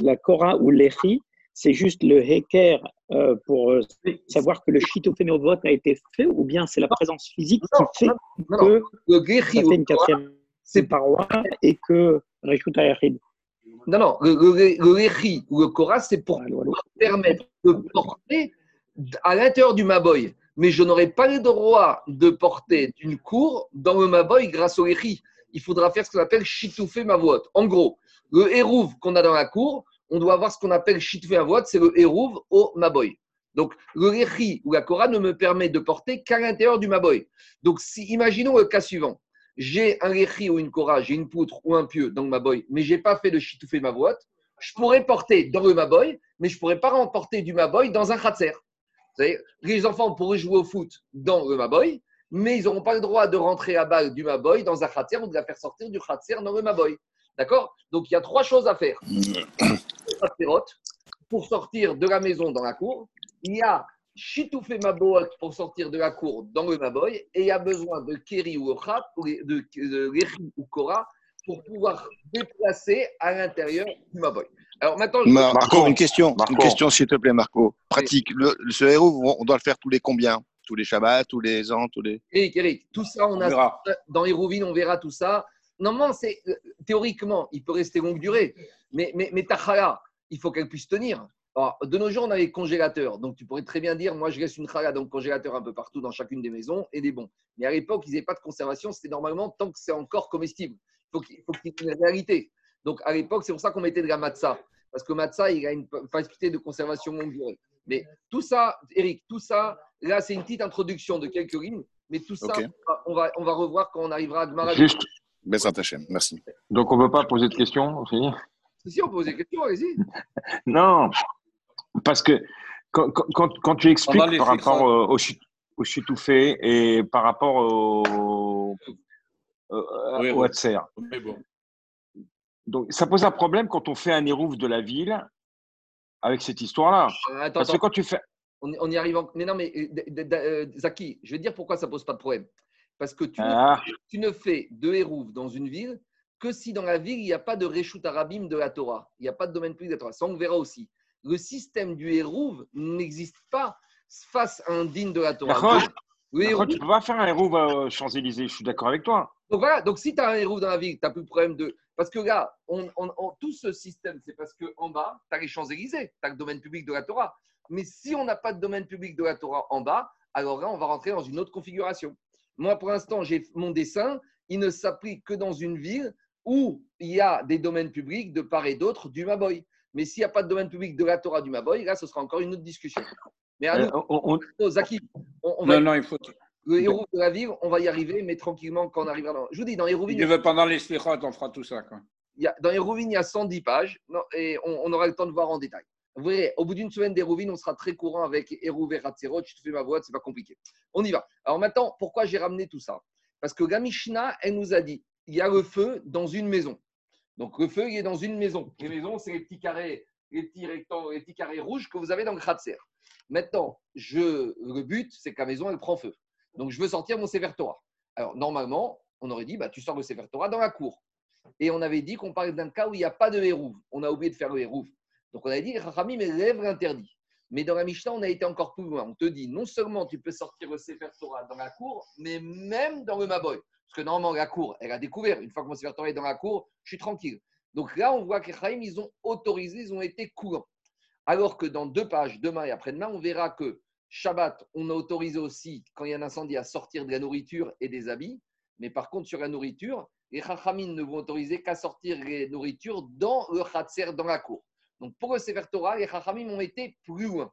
la Cora ou l'Echi, c'est juste le Heker euh, pour euh, savoir que le vote a été fait ou bien c'est la présence physique qui fait que le ça fait une quatrième paroi et que Reshut non, non, le, le, ou le Kora, c'est pour permettre de porter à l'intérieur du Maboy. Mais je n'aurai pas le droit de porter une cour dans le Maboy grâce au Léchi. Il faudra faire ce qu'on appelle Chitoufé Mavot. En gros, le Hérouv qu'on a dans la cour, on doit avoir ce qu'on appelle Chitoufé Mavot, c'est le Hérouv au Maboy. Donc, le Léchi ou la Kora ne me permet de porter qu'à l'intérieur du Maboy. Donc, si, imaginons le cas suivant j'ai un lechi ou une kora, j'ai une poutre ou un pieu dans ma boy, mais je n'ai pas fait de chitoufé ma boîte, je pourrais porter dans le maboy, mais je ne pourrais pas remporter du maboy dans un khatser. Les enfants pourraient jouer au foot dans le maboy, mais ils n'auront pas le droit de rentrer à balle du maboy dans un khatser ou de la faire sortir du khatser dans le maboy. D'accord? Donc il y a trois choses à faire. Pour sortir de la maison dans la cour, il y a Chitoufé Maboot pour sortir de la cour dans le Maboy, et il y a besoin de Keri ou de, de, ou Kora, pour pouvoir déplacer à l'intérieur du Maboy. Alors maintenant, Marco, une question, une question s'il te plaît, Marco. Pratique. Le, ce héros, on doit le faire tous les combien? Tous les Shabbats, tous les ans, tous les. Eric, Eric, tout ça, on, a dans les rouvines, on verra tout ça. Normalement, c'est théoriquement, il peut rester longue durée, mais mais, mais tachala, il faut qu'elle puisse tenir. Alors, de nos jours, on a les congélateurs. Donc, tu pourrais très bien dire, moi, je laisse une challah dans le congélateur un peu partout dans chacune des maisons et des bons. Mais à l'époque, ils n'avaient pas de conservation. C'était normalement tant que c'est encore comestible. Il faut qu'il y ait une réalité. Donc, à l'époque, c'est pour ça qu'on mettait de la matzah. Parce que matzah, il a une facilité de conservation longue durée. Mais tout ça, Eric, tout ça, là, c'est une petite introduction de quelques lignes. Mais tout ça, on, va, on va revoir quand on arrivera à Gmara. Juste, merci. Donc, on ne veut pas poser de questions aussi Si, on peut poser des questions, allez-y. non, parce que quand, quand, quand tu expliques par rapport au, au, au chitoufé et par rapport au, au, au Hatser, donc ça pose un problème quand on fait un érouf de la ville avec cette histoire-là. Euh, Parce que quand tu fais. On, on, y arrive. En... Mais non, mais euh, euh, Zaki, je vais te dire pourquoi ça pose pas de problème. Parce que tu, ah. ne, tu ne fais de hérouf dans une ville que si dans la ville, il n'y a pas de Réchout Arabim de la Torah. Il n'y a pas de domaine public de la Torah. Ça, on verra aussi le système du Hérouv n'existe pas face à un digne de la Torah. Oui, tu ne peux pas faire un héros à Champs-Élysées, je suis d'accord avec toi. Donc voilà, donc si tu as un héros dans la ville, tu n'as plus de problème de. Parce que là, on, tout ce système, c'est parce qu'en bas, tu as les Champs-Élysées, tu as le domaine public de la Torah. Mais si on n'a pas de domaine public de la Torah en bas, alors là, on va rentrer dans une autre configuration. Moi, pour l'instant, j'ai mon dessin, il ne s'applique que dans une ville où il y a des domaines publics de part et d'autre du Maboy. Mais s'il n'y a pas de domaine public de la Torah du Maboy, là, ce sera encore une autre discussion. Mais à euh, nous, on, on, va. Non, non, il faut. Le héros de la ville, on va y arriver, mais tranquillement quand on arrivera dans. Je vous dis, dans Hérouvine. Il veut pendant les on fera tout ça. Quoi. Il y a, dans Hérouvine, il y a 110 pages et on, aura le temps de voir en détail. Vous verrez, au bout d'une semaine d'Hérouvine, on sera très courant avec Hérouvé Ratzerot. Je te fais ma voix, c'est pas compliqué. On y va. Alors maintenant, pourquoi j'ai ramené tout ça? Parce que la Mishnah, elle nous a dit il y a le feu dans une maison. Donc le feu, il est dans une maison. Les maisons, c'est les petits carrés, les petits rectangles, les petits carrés rouges que vous avez dans le Kratzer. Maintenant, le but, c'est que la maison, elle prend feu. Donc, je veux sortir mon Sefer Torah. Alors, normalement, on aurait dit, bah, tu sors le Sefer Torah dans la cour. Et on avait dit qu'on parlait d'un cas où il n'y a pas de hérouve. On a oublié de faire le hérouve. Donc, on avait dit, Rami, mais lèvres interdit. Mais dans la Mishnah, on a été encore plus loin. On te dit, non seulement tu peux sortir le Sefer Torah dans la cour, mais même dans le Maboy. Parce que normalement, la cour, elle a découvert. Une fois que mon Sefer Torah est dans la cour, je suis tranquille. Donc là, on voit que les ils ont autorisé, ils ont été courants. Alors que dans deux pages, demain et après-demain, on verra que Shabbat, on a autorisé aussi, quand il y a un incendie, à sortir de la nourriture et des habits. Mais par contre, sur la nourriture, les Chachamim ne vont autoriser qu'à sortir les nourritures dans le Khatser, dans la cour. Donc pour le Sefer Torah, les Chachamim ont été plus loin.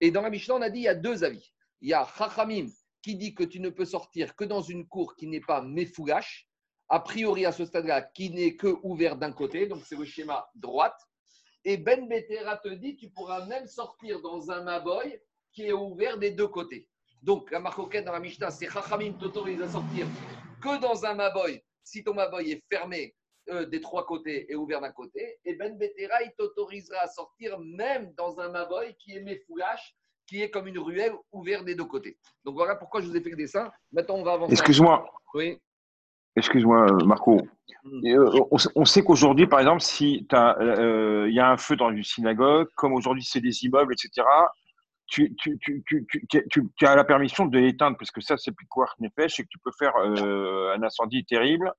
Et dans la Mishnah, on a dit il y a deux avis. Il y a Chachamim qui dit que tu ne peux sortir que dans une cour qui n'est pas Mefoulash, a priori à ce stade-là, qui n'est que ouvert d'un côté, donc c'est le schéma droite. Et Ben Betera te dit, tu pourras même sortir dans un Maboy qui est ouvert des deux côtés. Donc, la marque dans la Mishnah, c'est Chachamim t'autorise à sortir que dans un Maboy, si ton Maboy est fermé euh, des trois côtés et ouvert d'un côté. Et Ben Betera, il t'autorisera à sortir même dans un Maboy qui est méfoulache, qui est comme une ruelle ouverte des deux côtés. Donc, voilà pourquoi je vous ai fait le dessin. Maintenant, on va avancer. Excuse-moi. Oui. Excuse-moi, Marco. Mm. Euh, on, sait qu'aujourd'hui, par exemple, si il euh, y a un feu dans une synagogue, comme aujourd'hui c'est des immeubles, etc., tu, tu, tu, tu, as la permission de l'éteindre, parce que ça, c'est plus quoi nefesh, et que tu peux faire euh, un incendie terrible.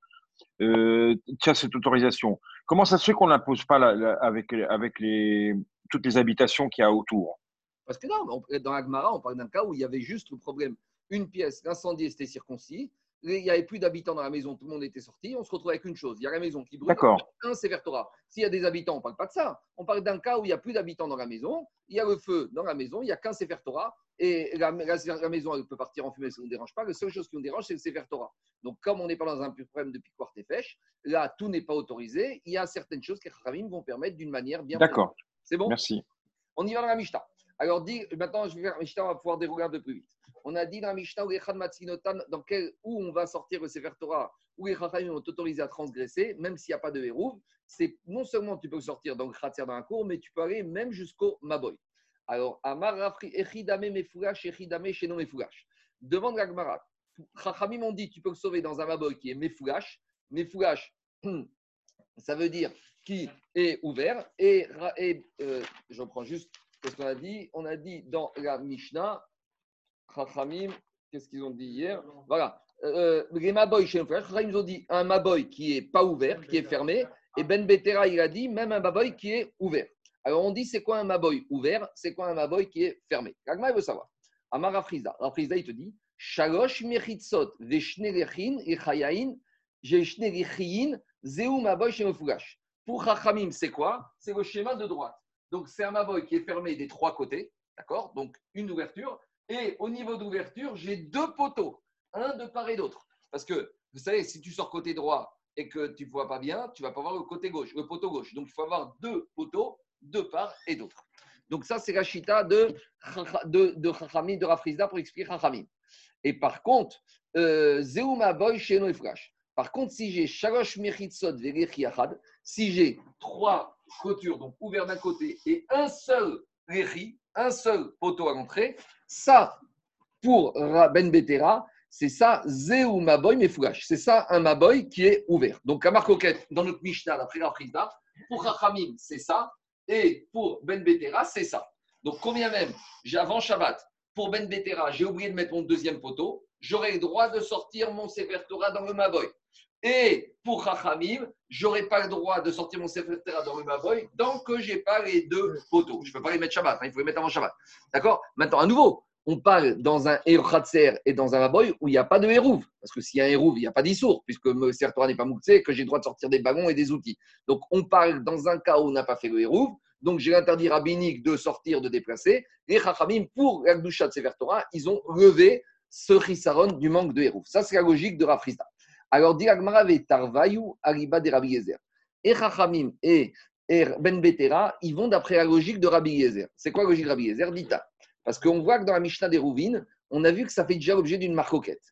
Tu as cette autorisation. Comment ça se fait qu'on n'impose pas avec, avec les, toutes les habitations qu'il y a autour? Parce que non, dans l'Agmara, on parle d'un cas où il y avait juste le problème une pièce, l'incendie était circoncis, il n'y avait plus d'habitants dans la maison, tout le monde était sorti, on se retrouve avec une chose. Il y a la maison qui brûle. Un Torah. S'il y a des habitants, on ne parle pas de ça. On parle d'un cas où il n'y a plus d'habitants dans la maison, il y a le feu dans la maison, il n'y a qu'un Sefer Torah, et la, maison, elle peut partir en fumée, ça ne nous dérange pas. La seule chose qui nous dérange, c'est le Sefer Torah. Donc, comme on n'est pas dans un problème de piquoir et pêche, là, tout n'est pas autorisé. Il y a certaines choses que les vont permettre d'une manière bien. D'accord. C'est bon? Merci. On y va dans la Mishnah. Alors, dit, maintenant, je vais faire Mishnah, on va pouvoir dérouler un peu plus vite. On a dit dans Mishnah dans quel, où on va sortir le Sefer Torah, où les Chachamim ont autorisé à transgresser, même s'il n'y a pas de Hérouv. C'est non seulement tu peux sortir dans le Khatser dans la cour, mais tu peux aller même jusqu'au Maboy. Alors, Amar Rafri, Echidame Mefoulash, Echidame Shenon Mefoulash. Demande la Gemara. Chachamim ont dit tu peux le sauver dans un Maboy qui est Mefoulash. Mefoulash, ça veut dire qui est ouvert. Et, et euh, je reprends juste ce qu'on a dit? On a dit dans la Mishnah, Chachamim, qu'est-ce qu'ils ont dit hier? Voilà. Euh, les Maboy chez Chachamim, ils ont dit un Maboy qui n'est pas ouvert, qui est fermé. Et Ben Betera, il a dit même un Maboy qui est ouvert. Alors on dit c'est quoi un Maboy ouvert? C'est quoi un Maboy qui est fermé? Ragma, il veut savoir. Amar Rafriza. Rafriza, il te dit Shalosh Mechitzot Veshnerechin et Chayain, Jeshnerechiin, Zeu Maboy chez Pour Chachamim, c'est quoi? C'est le schéma de droite. Donc c'est un Maboy qui est fermé des trois côtés. D'accord? Donc une ouverture. Et au niveau d'ouverture, j'ai deux poteaux, un de part et d'autre. Parce que, vous savez, si tu sors côté droit et que tu ne vois pas bien, tu vas pas voir le côté gauche, le poteau gauche. Donc, il faut avoir deux poteaux, de part et d'autre. Donc, ça, c'est la chita de, de, de Chachamim, de Rafrizda pour expliquer Chachamim. Et par contre, euh, Zeuma Boy chez. Par contre, si j'ai Shalosh Mechitzot Yachad, si j'ai trois clôtures, donc ouvertes d'un côté, et un seul Rechi, un seul poteau à l'entrée, ça, pour Ben Betera, c'est ça, Zéou Maboy Mefougash. C'est ça, un Maboy qui est ouvert. Donc, à Marcoquette, dans notre Mishnah, d'après la pour Rachamim, c'est ça. Et pour Ben Betera, c'est ça. Donc, combien même, avant Shabbat, pour Ben Betera, j'ai oublié de mettre mon deuxième poteau, j'aurai le droit de sortir mon Sefer Torah dans le Maboy. Et pour Chachamim, j'aurai pas le droit de sortir mon Sefer Torah dans le Maboy tant que j'ai pas les deux poteaux. Je peux pas les mettre Shabbat, hein, il faut les mettre avant Shabbat. D'accord? Maintenant, à nouveau, on parle dans un Erchatser et dans un Maboy où il n'y a pas de Hérouv. Parce que s'il y a un Hérouv, il n'y a pas d'Issour, puisque le Torah n'est pas mouxé, que j'ai le droit de sortir des ballons et des outils. Donc, on parle dans un cas où on n'a pas fait le Hérouv. Donc, j'ai l'interdit rabbinique de sortir, de déplacer. Les Chachamim, pour l'Agdusha de Sefer Torah, ils ont levé ce chisaron du manque de Hérouv. Ça, c'est la logique de Rafrista. Alors, dit Agmara Tarvayu Ariba de Rabbi Yezer. Et Chachamim et Ben Betera, ils vont d'après la logique de Rabbi Yezer. C'est quoi la logique de Rabbi Yezer? Dita. Parce qu'on voit que dans la Mishnah des Rouvines, on a vu que ça fait déjà l'objet d'une marcoquette.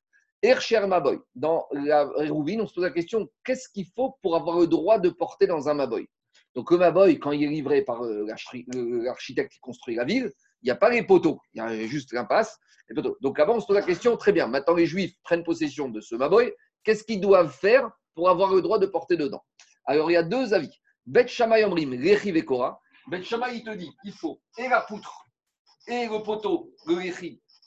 Ercher Maboy. Dans la Rouvine, on se pose la question qu'est-ce qu'il faut pour avoir le droit de porter dans un Maboy? Donc, le Maboy, quand il est livré par euh, l'architecte qui construit la ville, il n'y a pas les poteaux, il y a juste l'impasse. Donc, avant, on se pose la question très bien, maintenant les Juifs prennent possession de ce Maboy, qu'est-ce qu'ils doivent faire pour avoir le droit de porter dedans? Alors, il y a deux avis. Bet Shammai Omrim, Rechi Vekora. Bet Shammai, il te dit il faut et la poutre, et le poteau, le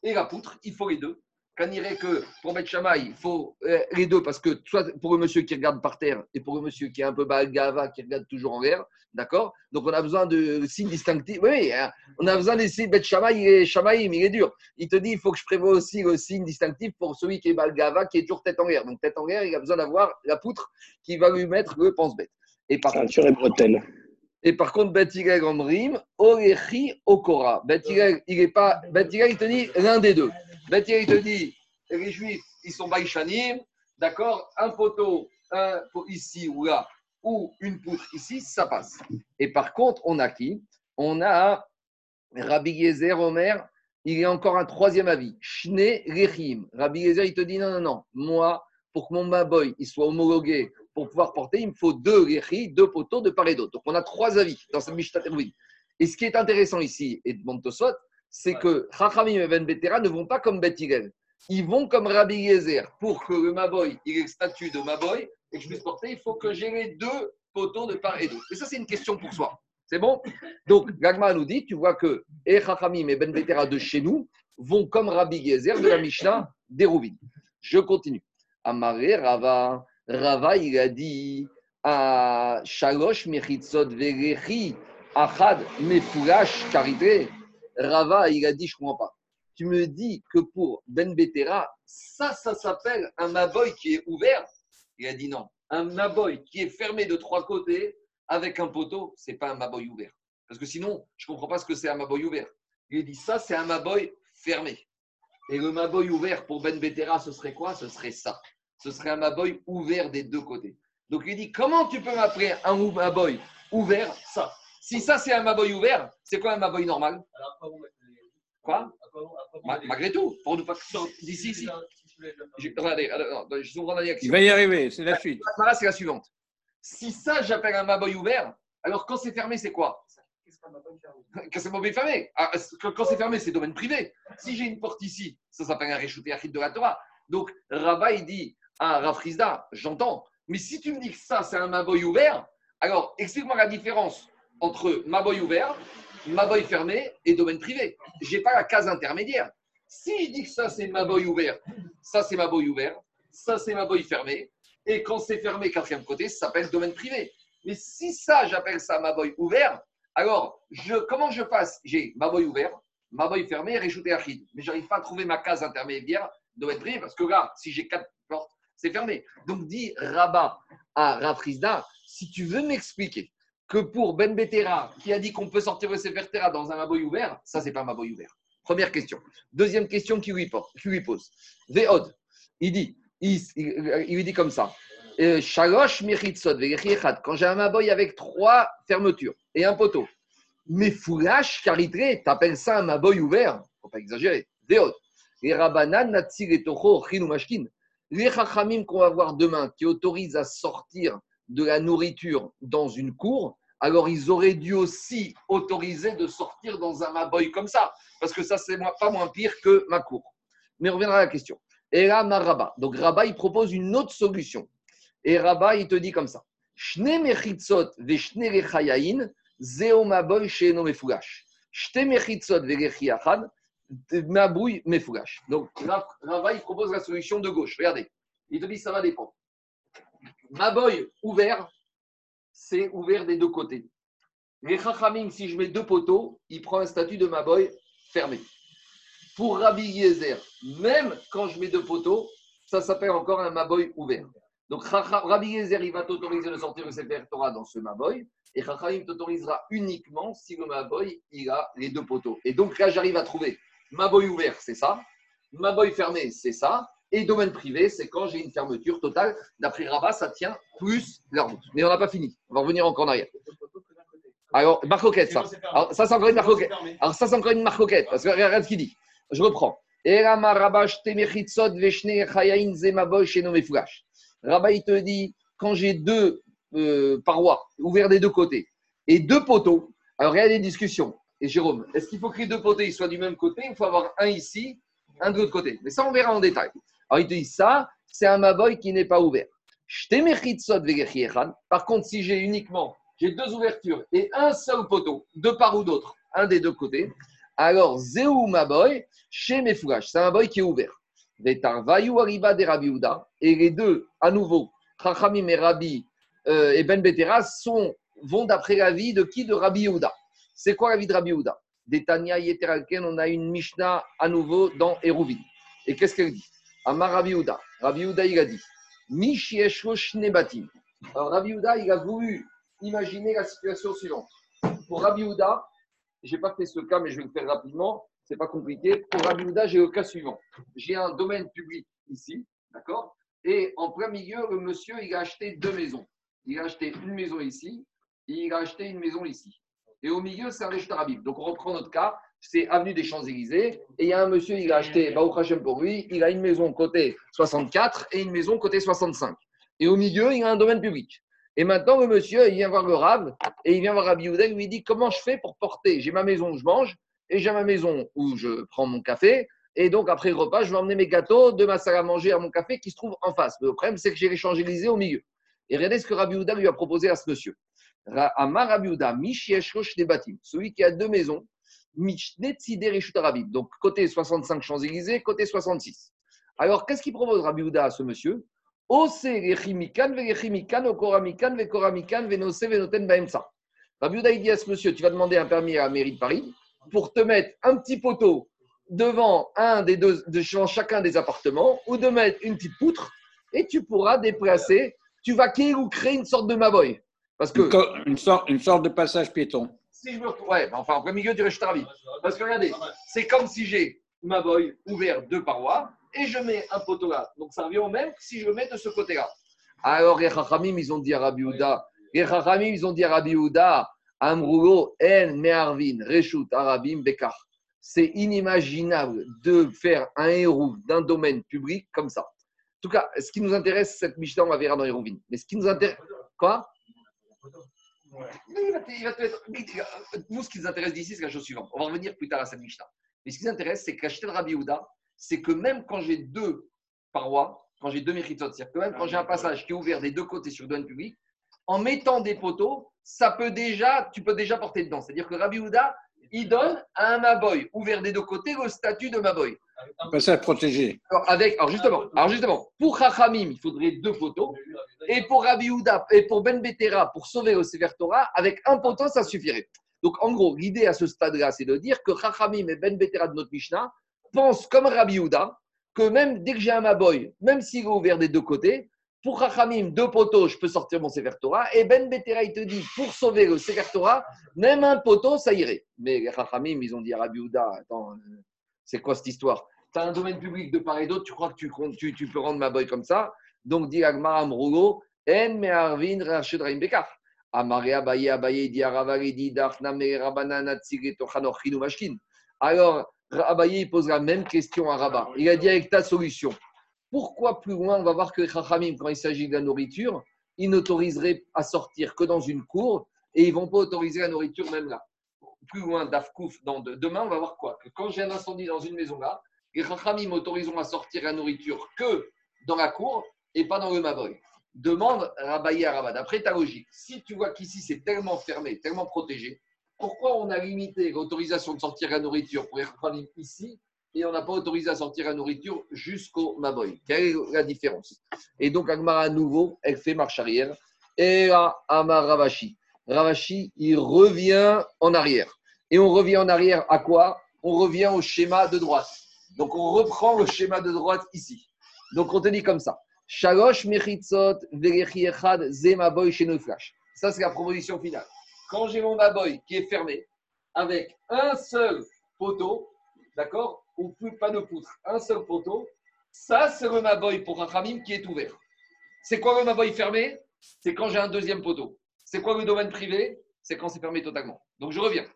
et la poutre, il faut les deux. Quand irait que pour Bet Shammai, il faut euh, les deux, parce que soit pour le monsieur qui regarde par terre et pour le monsieur qui est un peu gava, qui regarde toujours en l'air, d'accord? Donc on a besoin de signes distinctifs. Oui, hein, on a besoin des signes. Bet Shammai, et Shammai, il est dur. Il te dit il faut que je prévoie aussi le signe distinctif pour celui qui est gava, qui est toujours tête en l'air. Donc tête en l'air, il a besoin d'avoir la poutre qui va lui mettre le pense-bête. Et par contre, et bretelles. Et par contre, en rime, Orechi Okora. Bet il est pas. Il te dit l'un des deux. Bet il te dit les Juifs, ils sont Baïchanim, d'accord Un poteau, un ici ou là, ou une poutre ici, ça passe. Et par contre, on a qui? On a Rabbi Yezer Omer, il y a encore un troisième avis. Shne Rechim. Rabbi Yezer, il te dit non, non, non. Moi, pour que mon maboy il soit homologué pour pouvoir porter, il me faut deux Rechi, deux poteaux de part et d'autre. Donc on a trois avis dans cette Mishnah Et ce qui est intéressant ici, et de Montosot, c'est que Chachamim et Ben Betera ne vont pas comme Bet Ils vont comme Rabbi Yezer. Pour que le Maboy, il ait le statut de Maboy et que je puisse porter, il faut que j'ai les deux poteaux de part et d'autre. Et ça, c'est une question pour soi. C'est bon? Donc, Gagma nous dit, tu vois que et Chachamim et Ben Betera de chez nous vont comme Rabbi Yezer de la Mishnah des Je continue. Amaré Rava. Rava, il a dit à Shalosh Mechitzot Verechi Achad Mefurash Karité. Rava, il a dit Je comprends pas. Tu me dis que pour Ben Betera, ça, ça s'appelle un Maboy qui est ouvert Il a dit non. Un Maboy qui est fermé de trois côtés avec un poteau, c'est pas un Maboy ouvert. Parce que sinon, je comprends pas ce que c'est un Maboy ouvert. Il a dit ça, c'est un Maboy fermé. Et le Maboy ouvert pour Ben Betera, ce serait quoi? Ce serait ça ce serait un Maboy ouvert des deux côtés. Donc il dit comment tu peux m'appeler un Maboy ouvert Ça? Si ça c'est un Maboy ouvert, c'est quoi un Maboy normal? Quoi? Malgré tout, pour ne pas d'ici, ici. Regardez, je Il va y arriver, c'est la suite. La c'est la suivante. Si ça j'appelle un Maboy ouvert, alors quand c'est fermé, c'est quoi? Quand c'est mauvais fermé? Ah, quand c'est fermé, c'est domaine privé. Si j'ai une porte ici, ça s'appelle un réchauté à de la Torah. Donc, Rabat, il dit ah, Rafrizda, j'entends. Mais si tu me dis que ça, c'est un Maboy ouvert, alors explique-moi la différence entre Maboy ouvert, Maboy fermé et domaine privé. Je n'ai pas la case intermédiaire. Si je dis que ça, c'est Maboy ouvert, ça, c'est Maboy ouvert, ça, c'est Maboy fermé, et quand c'est fermé, quatrième côté, ça s'appelle domaine privé. Mais si ça, j'appelle ça Maboy ouvert, alors comment je passe J'ai Maboy ouvert, Maboy fermé, réchauté Achid. Mais je n'arrive pas à trouver ma case intermédiaire domaine privé, parce que là, si j'ai quatre portes, c'est fermé. Donc dit Rabat à Rafrizda, si tu veux m'expliquer que pour Ben Betera, qui a dit qu'on peut sortir le Sefer dans un maboy ouvert, ça, c'est pas un maboy ouvert. Première question. Deuxième question qu'il lui, lui, pose. Veod, il dit, il, lui dit comme ça. Euh, Shalosh quand j'ai un maboy avec trois fermetures et un poteau, mais foulash caritré, t'appelles ça un maboy ouvert? Faut pas exagérer. Veod. Et Rabanan, Natsir et Toho, Mashkin les chachamim qu'on va voir demain qui autorisent à sortir de la nourriture dans une cour, alors ils auraient dû aussi autoriser de sortir dans un maboy comme ça, parce que ça, c'est pas moins pire que ma cour. Mais on reviendra à la question. Et là, Rabba. Donc Rabba, il propose une autre solution. Et Rabba, il te dit comme ça. Shne mechitzot veshne rechayain, zeo maboy achad, Mabouille, Mefougash. Donc, Rava, propose la solution de gauche. Regardez. Il te dit ça va dépendre. Maboy ouvert, c'est ouvert des deux côtés. Les Chachamim, si je mets deux poteaux, il prend un statut de Maboy fermé. Pour Rabbi Yezer, même quand je mets deux poteaux, ça s'appelle encore un Maboy ouvert. Donc Rabbi Yezer, il va t'autoriser de sortir le Sefer Torah dans ce Maboy, et Chachamim t'autorisera uniquement si le Maboy, il a les deux poteaux. Et donc là, j'arrive à trouver Maboy ouvert, c'est ça. Maboy fermé, c'est ça. Et domaine privé, c'est quand j'ai une fermeture totale. D'après Rabat, ça tient plus la route. Mais on n'a pas fini. On va revenir encore en arrière. Alors, marcoquette, ça. Alors, ça, c'est encore une marcoquette. Alors, ça, c'est encore une marcoquette. Parce que regarde ce qu'il dit. Je reprends. Rabat, il te dit, quand j'ai deux euh, parois ouvertes des deux côtés et deux poteaux, alors a des discussions. Et Jérôme, est-ce qu'il faut que les deux poteaux soient du même côté Il faut avoir un ici, un de l'autre côté? Mais ça, on verra en détail. Alors, il te dit ça, c'est un maboy qui n'est pas ouvert. Par contre, si j'ai uniquement j'ai deux ouvertures et un seul poteau, de part ou d'autre, un des deux côtés, alors Zéou Maboy, chez Mefougash, c'est un boy qui est ouvert. Ariba de Rabbi et les deux, à nouveau, Chachamim et euh, et Ben Betera, vont d'après la vie de qui? De Rabbi Yehuda. C'est quoi la vie de Rabbi Yehuda? Des Tanya Yeteralken, on a une Mishnah à nouveau dans Eruvin. Et qu'est-ce qu'elle dit? Amar Rabbi Yehuda. Rabbi Yehuda, il a dit Nebatim. Alors Rabbi Yehuda, il a voulu imaginer la situation suivante. Pour Rabbi Yehuda, je n'ai pas fait ce cas, mais je vais le faire rapidement. Ce n'est pas compliqué. Pour Rabbi Yehuda, j'ai le cas suivant. J'ai un domaine public ici, d'accord? Et en plein milieu, le monsieur, il a acheté deux maisons. Il a acheté une maison ici, et il a acheté une maison ici. Et au milieu, c'est un Rabib. Donc, on reprend notre cas c'est avenue des Champs-Élysées. Et il y a un monsieur, il a acheté Baruch Hashem pour lui, il a une maison côté 64 et une maison côté 65. Et au milieu, il a un domaine public. Et maintenant, le monsieur, il vient voir le Rav et il vient voir Rabbi Yehuda, il lui dit Comment je fais pour porter? J'ai ma maison où je mange et j'ai ma maison où je prends mon café. Et donc, après le repas, je vais emmener mes gâteaux de ma salle à manger à mon café qui se trouve en face. Le problème, c'est que j'ai les Champs-Élysées au milieu. Et regardez ce que Rabbi Yehuda lui a proposé à ce monsieur. Amar Rabbi Yehuda, celui qui a deux maisons, donc côté 65 Champs-Élysées, côté 66. Alors, qu'est-ce qu'il propose Rabbi Yehuda à ce monsieur? Rabbi Yehuda, il dit à ce monsieur, tu vas demander un permis à la mairie de Paris pour te mettre un petit poteau devant un des deux, devant chacun des appartements, ou de mettre une petite poutre, et tu pourras déplacer, tu vas ou créer une sorte de maboy. Parce que, une, sorte, une sorte de passage piéton. Si je me retrouve, ouais, enfin, en milieu du Rechtarabi. Parce que regardez, c'est comme si j'ai ma boy ouvert deux parois, et je mets un poteau là. Donc ça revient au même si je le mets de ce côté-là. Alors les Chachamim, ils ont dit à Rabbi Houda, les Chachamim, ils ont dit à Rabbi Houda, Amrugo en me'arvin reshut arabim bekar. C'est inimaginable de faire un héros d'un domaine public comme ça. En tout cas, ce qui nous intéresse, cette Mishnah, on la verra dans Hérovin. Mais ce qui nous intéresse. Quoi? Vous, ce qui nous intéresse d'ici, c'est la chose suivante. On va revenir plus tard à cette Mishnah. Mais ce qui nous intéresse, c'est qu'acheter le Rabbi Houda, c'est que même quand j'ai deux parois, quand j'ai deux méchitzot, c'est-à-dire que même quand j'ai un passage qui est ouvert des deux côtés sur le domaine public, en mettant des poteaux, ça peut déjà, tu peux déjà porter dedans. C'est-à-dire que Rabbi Houda, il donne à un Maboy ouvert des deux côtés le statut de Maboy. Un passage protégé. Alors, avec, alors justement, alors justement, pour Chachamim, il faudrait deux poteaux. Et pour Rabbi Houda et pour Ben Betera, pour sauver au Sefer Torah, avec un poteau, ça suffirait. Donc, en gros, l'idée à ce stade-là, c'est de dire que Chachamim et Ben Betera de notre Mishnah pense comme Rabbi Houda que même dès que j'ai un Maboy, même s'il est ouvert des deux côtés, pour Rachamim, deux poteaux, je peux sortir mon Sefer Torah. Et Ben Betera, il te dit, pour sauver le Sefer Torah, même un poteau, ça irait. Mais les Rachamim, ils ont dit à Rabbi Houda, attends, euh, c'est quoi cette histoire? Tu un domaine public de part et d'autre, tu crois que tu, peux rendre Maboy comme ça? Donc, dit Agmar Amrugo, En Me'arvin Rachid Raim Bekar. Amare Abaye Abaye, dit Aravali, dit Dachna Rabanan Tochanoch Mashkin. Alors, Abaye pose la même question à Rabat. Il a dit avec ta solution. Pourquoi plus loin, on va voir que Chachamim, quand il s'agit de la nourriture, ils n'autoriseraient à sortir que dans une cour et ils ne vont pas autoriser la nourriture même là. Plus loin d'Afkouf, demain, on va voir quoi? Que quand j'ai un incendie dans une maison là, les Chachamim autoriseront à sortir la nourriture que dans la cour et pas dans le Maboy. Demande Rabaye à Rabat. D'après ta logique, si tu vois qu'ici c'est tellement fermé, tellement protégé, pourquoi on a limité l'autorisation de sortir la nourriture pour les Chachamim ici et on n'a pas autorisé à sortir la nourriture jusqu'au Maboy Quelle est la différence? Et donc, Agmara, à nouveau, elle fait marche arrière. Et là, Amar Ravashi. Ravashi, il revient en arrière. Et on revient en arrière à quoi? On revient au schéma de droite. Donc, on reprend le schéma de droite ici. Donc, on te dit comme ça. Shalosh mechitzot verechi echad ze maboy chez flash. Ça, c'est la proposition finale. Quand j'ai mon maboy qui est fermé, avec un seul poteau, d'accord? Ou plus pas de poutre, un seul poteau, ça, c'est le maboy pour un Khamim qui est ouvert. C'est quoi le maboy fermé? C'est quand j'ai un deuxième poteau. C'est quoi le domaine privé? C'est quand c'est fermé totalement. Donc, je reviens.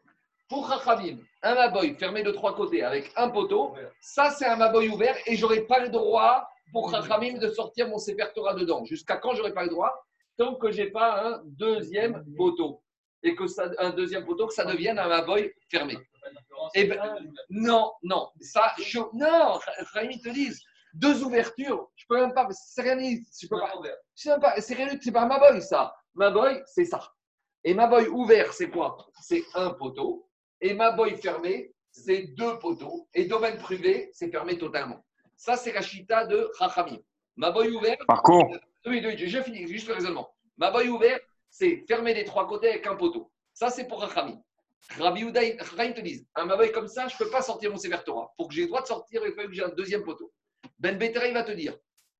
Pour Rachamim, un maboy fermé de trois côtés avec un poteau, ça c'est un maboy ouvert et j'aurais pas le droit pour Rachamim de sortir mon Sefer Torah dedans. Jusqu'à quand j'aurais pas le droit? Tant que j'ai pas un deuxième poteau et que ça, un deuxième poteau que ça devienne un maboy fermé. Eh ben, non, non, ça, je, non, Rachamim te disent deux ouvertures, je peux même pas, c'est rien, je peux pas, c'est pas, c'est rien, c'est pas un maboy ça. Maboy, c'est ça. Et maboy ouvert, c'est quoi? C'est un poteau. Et ma boy fermée, c'est deux poteaux. Et domaine privé, c'est fermé totalement. Ça, c'est la chita de Chachamim. Ma boy ouvert. Par contre. Oui, oui, j'ai fini, juste le raisonnement. Ma boy ouvert, c'est fermé des trois côtés avec un poteau. Ça, c'est pour Chachamim. Rabbi Uday, te disent, un maboy comme ça, je ne peux pas sortir mon Sefer Torah. Pour que j'ai le droit de sortir, il faut que j'ai un deuxième poteau. Ben Betera, il va te dire,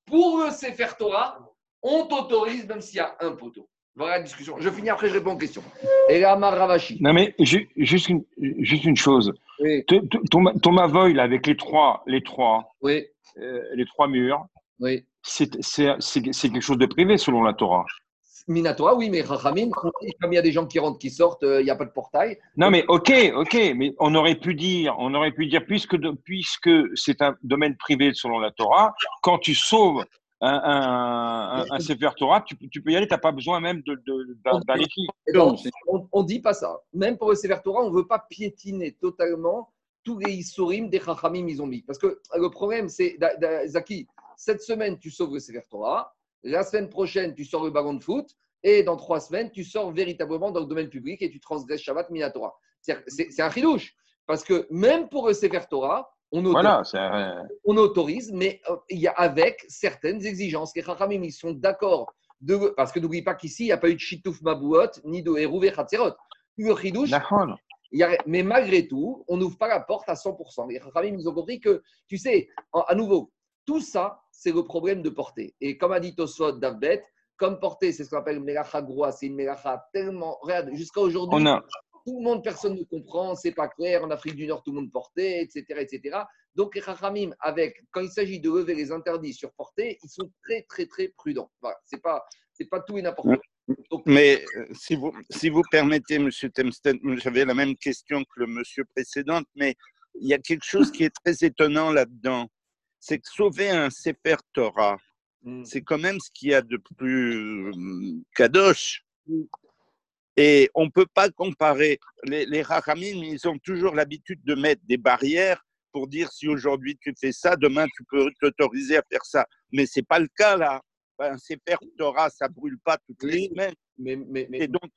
pour le Sefer Torah, on t'autorise même s'il y a un poteau. Voilà la discussion. Je finis après, je réponds aux questions. Et là, Maravashi. Non, mais juste une, juste une chose. Oui. Ton, ton Mavoy, là, avec les trois, les trois, oui. euh, les trois murs, oui. c'est quelque chose de privé selon la Torah. Minatora, oui, mais Rachamim, comme il y a des gens qui rentrent, qui sortent, euh, il n'y a pas de portail. Non, mais ok, ok, mais on aurait pu dire, on aurait pu dire, puisque, puisque c'est un domaine privé selon la Torah, quand tu sauves un, un, un, Sefer Torah, tu, tu, peux y aller, tu n'as pas besoin même d'un de, écrit. On ne dit pas ça. Même pour le Sefer Torah, on ne veut pas piétiner totalement tous les Issourim des Chachamim ils ont mis. Parce que le problème, c'est, Zaki, cette semaine, tu sauves le Sefer Torah, la semaine prochaine, tu sors le ballon de foot, et dans trois semaines, tu sors véritablement dans le domaine public et tu transgresses Shabbat Minatora. C'est un chidouche. Parce que même pour le Sefer Torah, on autorise, on autorise mais euh, il y a avec certaines exigences. Les Chachamim, ils sont d'accord. parce que n'oublie pas qu'ici, il n'y a pas eu de Shitouf Mabouot, ni de Hérouvé Chidouche, mais malgré tout, on n'ouvre pas la porte à 100%. Les Chachamim, ils ont compris que, tu sais, à nouveau, tout ça, c'est le problème de portée. Et comme a dit Tosfot Davbet, comme portée, c'est ce qu'on appelle Melacha Groa, c'est une Melacha tellement. Regarde, jusqu'à aujourd'hui, tout le monde, personne ne comprend, c'est pas clair. En Afrique du Nord, tout le monde portait, etc. etc. Donc, les Chachamim, avec, quand il s'agit de lever les interdits sur portée, ils sont très, très, très prudents. Voilà, c'est pas, c'est pas tout et n'importe quoi. mais euh, si vous, si vous permettez, M. Temsten, j'avais la même question que le monsieur précédent, mais il y a quelque chose qui est très étonnant là-dedans. C'est que sauver un Sefer Torah, mm. c'est quand même ce qu'il y a de plus euh, kadosh. Mm. Et on ne peut pas comparer. Les, les ils ont toujours l'habitude de mettre des barrières pour dire si aujourd'hui tu fais ça, demain tu peux t'autoriser à faire ça. Mais ce n'est pas le cas là. Ben, faire Torah, ça ne brûle pas toutes les semaines. Mais, mais, mais, et donc,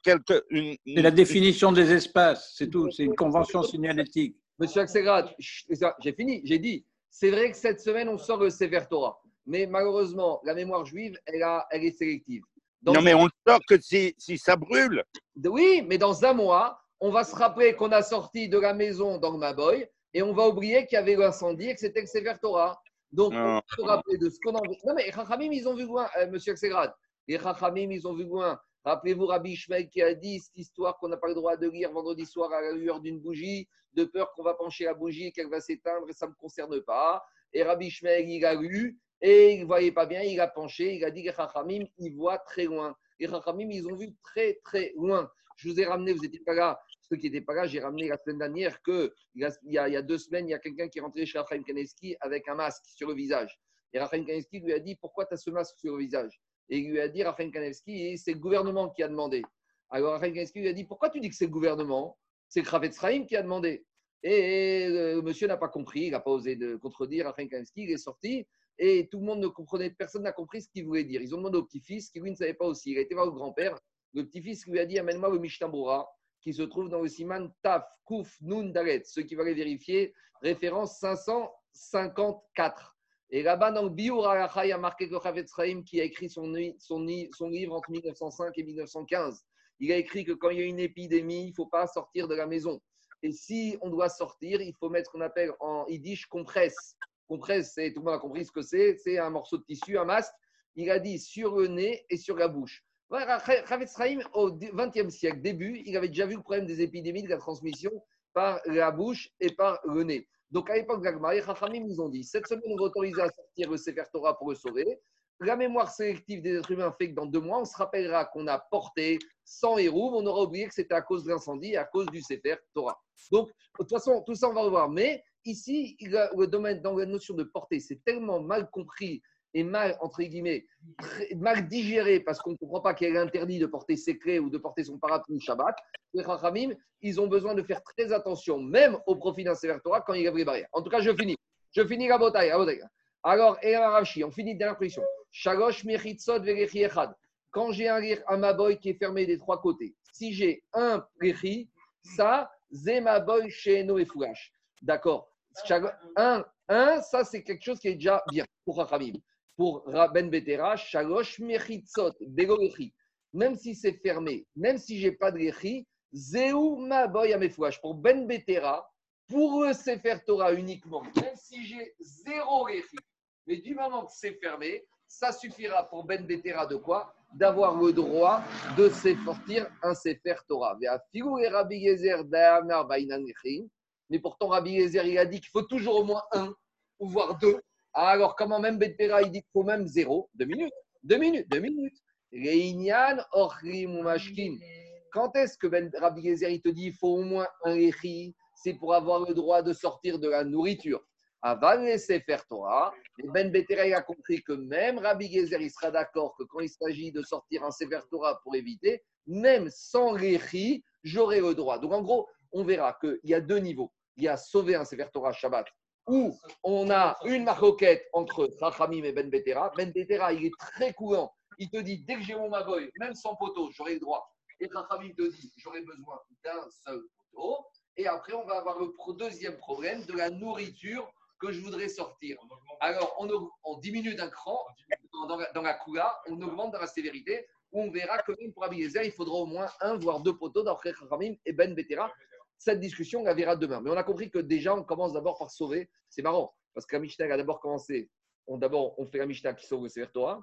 une, C'est la définition des espaces, c'est tout. C'est une convention signalétique. Monsieur Axelrad, j'ai fini, j'ai dit. C'est vrai que cette semaine, on sort le Sefer Torah. Mais malheureusement, la mémoire juive, elle, a, elle est sélective non, mais on sort que si, si, ça brûle. Oui, mais dans un mois, on va se rappeler qu'on a sorti de la maison dans Maboy et on va oublier qu'il y avait l'incendie et que c'était le Sefer Torah. Donc, on va se rappeler de ce qu'on a Non, mais Chachamim, ils ont vu loin, euh, monsieur Axegrad. Les Chachamim, ils ont vu loin. Rappelez-vous Rabbi Ishmael qui a dit cette histoire qu'on n'a pas le droit de lire vendredi soir à la lueur d'une bougie, de peur qu'on va pencher la bougie et qu'elle va s'éteindre et ça ne me concerne pas. Et Rabbi Ishmael, il a lu et il ne voyait pas bien, il a penché, il a dit que Chachamim, il voit très loin. Les Chachamim, ils ont vu très très loin. Je vous ai ramené, vous n'étiez pas là, ceux qui n'étaient pas là, j'ai ramené la semaine dernière qu'il y, y, a deux semaines, il y a quelqu'un qui est rentré chez Raphaël Kaneski avec un masque sur le visage. Et Raphaël Kaneski lui a dit Pourquoi tu as ce masque sur le visage? Et il lui a dit Raphaël Kaneski, c'est le gouvernement qui a demandé. Alors Raphaël Kaneski lui a dit Pourquoi tu dis que c'est le gouvernement? C'est Kravetz qui a demandé. Et le monsieur n'a pas compris, il n'a pas osé contredire Raphaël Kaneski, il est sorti et tout le monde ne comprenait, personne n'a compris ce qu'il voulait dire. Ils ont demandé au petit-fils, qui lui ne savait pas aussi. Il a été voir le grand-père. Le petit-fils lui a dit Amène-moi le Mishnah qui se trouve dans le Siman Taf, Kouf, Nun, Dalet. Ceux qui veulent les vérifier, référence 554. Et là-bas, dans le Biur il y a marqué que Chavetz Chaim, qui a écrit son, son, livre entre 1905 et 1915, il a écrit que quand il y a une épidémie, il ne faut pas sortir de la maison. Et si on doit sortir, il faut mettre ce qu'on appelle en yiddish compresse. Compresse, tout le monde a compris ce que c'est. C'est un morceau de tissu, un masque. Il a dit sur le nez et sur la bouche. Chavetz Chaim, au XXe siècle, début, il avait déjà vu le problème des épidémies, de la transmission par la bouche et par le nez. Donc à l'époque de les Chachamim nous ont dit cette semaine, on va autoriser à sortir le Sefer Torah pour le sauver. La mémoire sélective des êtres humains fait que dans deux mois, on se rappellera qu'on a porté 100 héros, on aura oublié que c'était à cause de l'incendie à cause du Sefer Torah. Donc, de toute façon, tout ça, on va revoir. Mais ici, le domaine dans la notion de porter, c'est tellement mal compris et mal, entre guillemets, mal digéré parce qu'on ne comprend pas qu'il est interdit de porter ses clés ou de porter son parapluie Shabbat, les Rachamim, ils ont besoin de faire très attention, même au profit d'un Sefer Torah, quand il y a des barrières. En tout cas, je finis. Je finis la bataille. Alors, et on finit dernière position. Shalosh Mechitzot. Quand j'ai un, un maboy qui est fermé des trois côtés, si j'ai un rechi, ça, zemaboy chez et Fougash. D'accord un, un, ça, c'est quelque chose qui est déjà bien pour Rachamim pour Rabben Betera, Shalosh Mechitzot. Même si c'est fermé, même si j'ai pas de Rechi, Zéou Maboy Amefouach. Pour Ben Betera, pour c'est faire Torah uniquement, même si j'ai zéro Rechi. Mais du moment que c'est fermé, ça suffira pour Ben Betera de quoi? D'avoir le droit de s'effortir un Sefer Torah. Mais pourtant, Rabbi Yezer, il a dit qu'il faut toujours au moins un, ou voire deux alors, comment même Betpera, il dit qu'il faut même zéro? Deux minutes. Deux minutes. Deux minutes. Reinian, Ochrim, Mashkin. Quand est-ce que ben, Rabbi Gezer, il te dit qu'il faut au moins un Echi C'est pour avoir le droit de sortir de la nourriture? Avant de laisser faire Torah, Ben Betera a compris que même Rabbi Gezer, il sera d'accord que quand il s'agit de sortir un Sefer Torah pour éviter, même sans l'Echi, j'aurai le droit. Donc en gros, on verra qu'il y a deux niveaux. Il y a sauver un Sefer Torah Shabbat où on a une maroquette entre Chachamim et Ben Betera. Ben Betera, il est très courant. Il te dit, dès que j'ai mon maboy, même sans poteau, j'aurai le droit. Et Chachamim te dit, j'aurai besoin d'un seul poteau. Et après, on va avoir le deuxième problème de la nourriture que je voudrais sortir. Alors, on, diminue d'un cran dans la, dans la coula, on augmente dans la sévérité, où on verra que même pour Abiezer, il faudra au moins un, voire deux poteaux d'après Chachamim et Ben Betera. Cette discussion, on la verra demain. Mais on a compris que déjà, on commence d'abord par sauver. C'est marrant, parce que la a d'abord commencé. On, d'abord, on fait la Mishnah qui sauve le Sefer.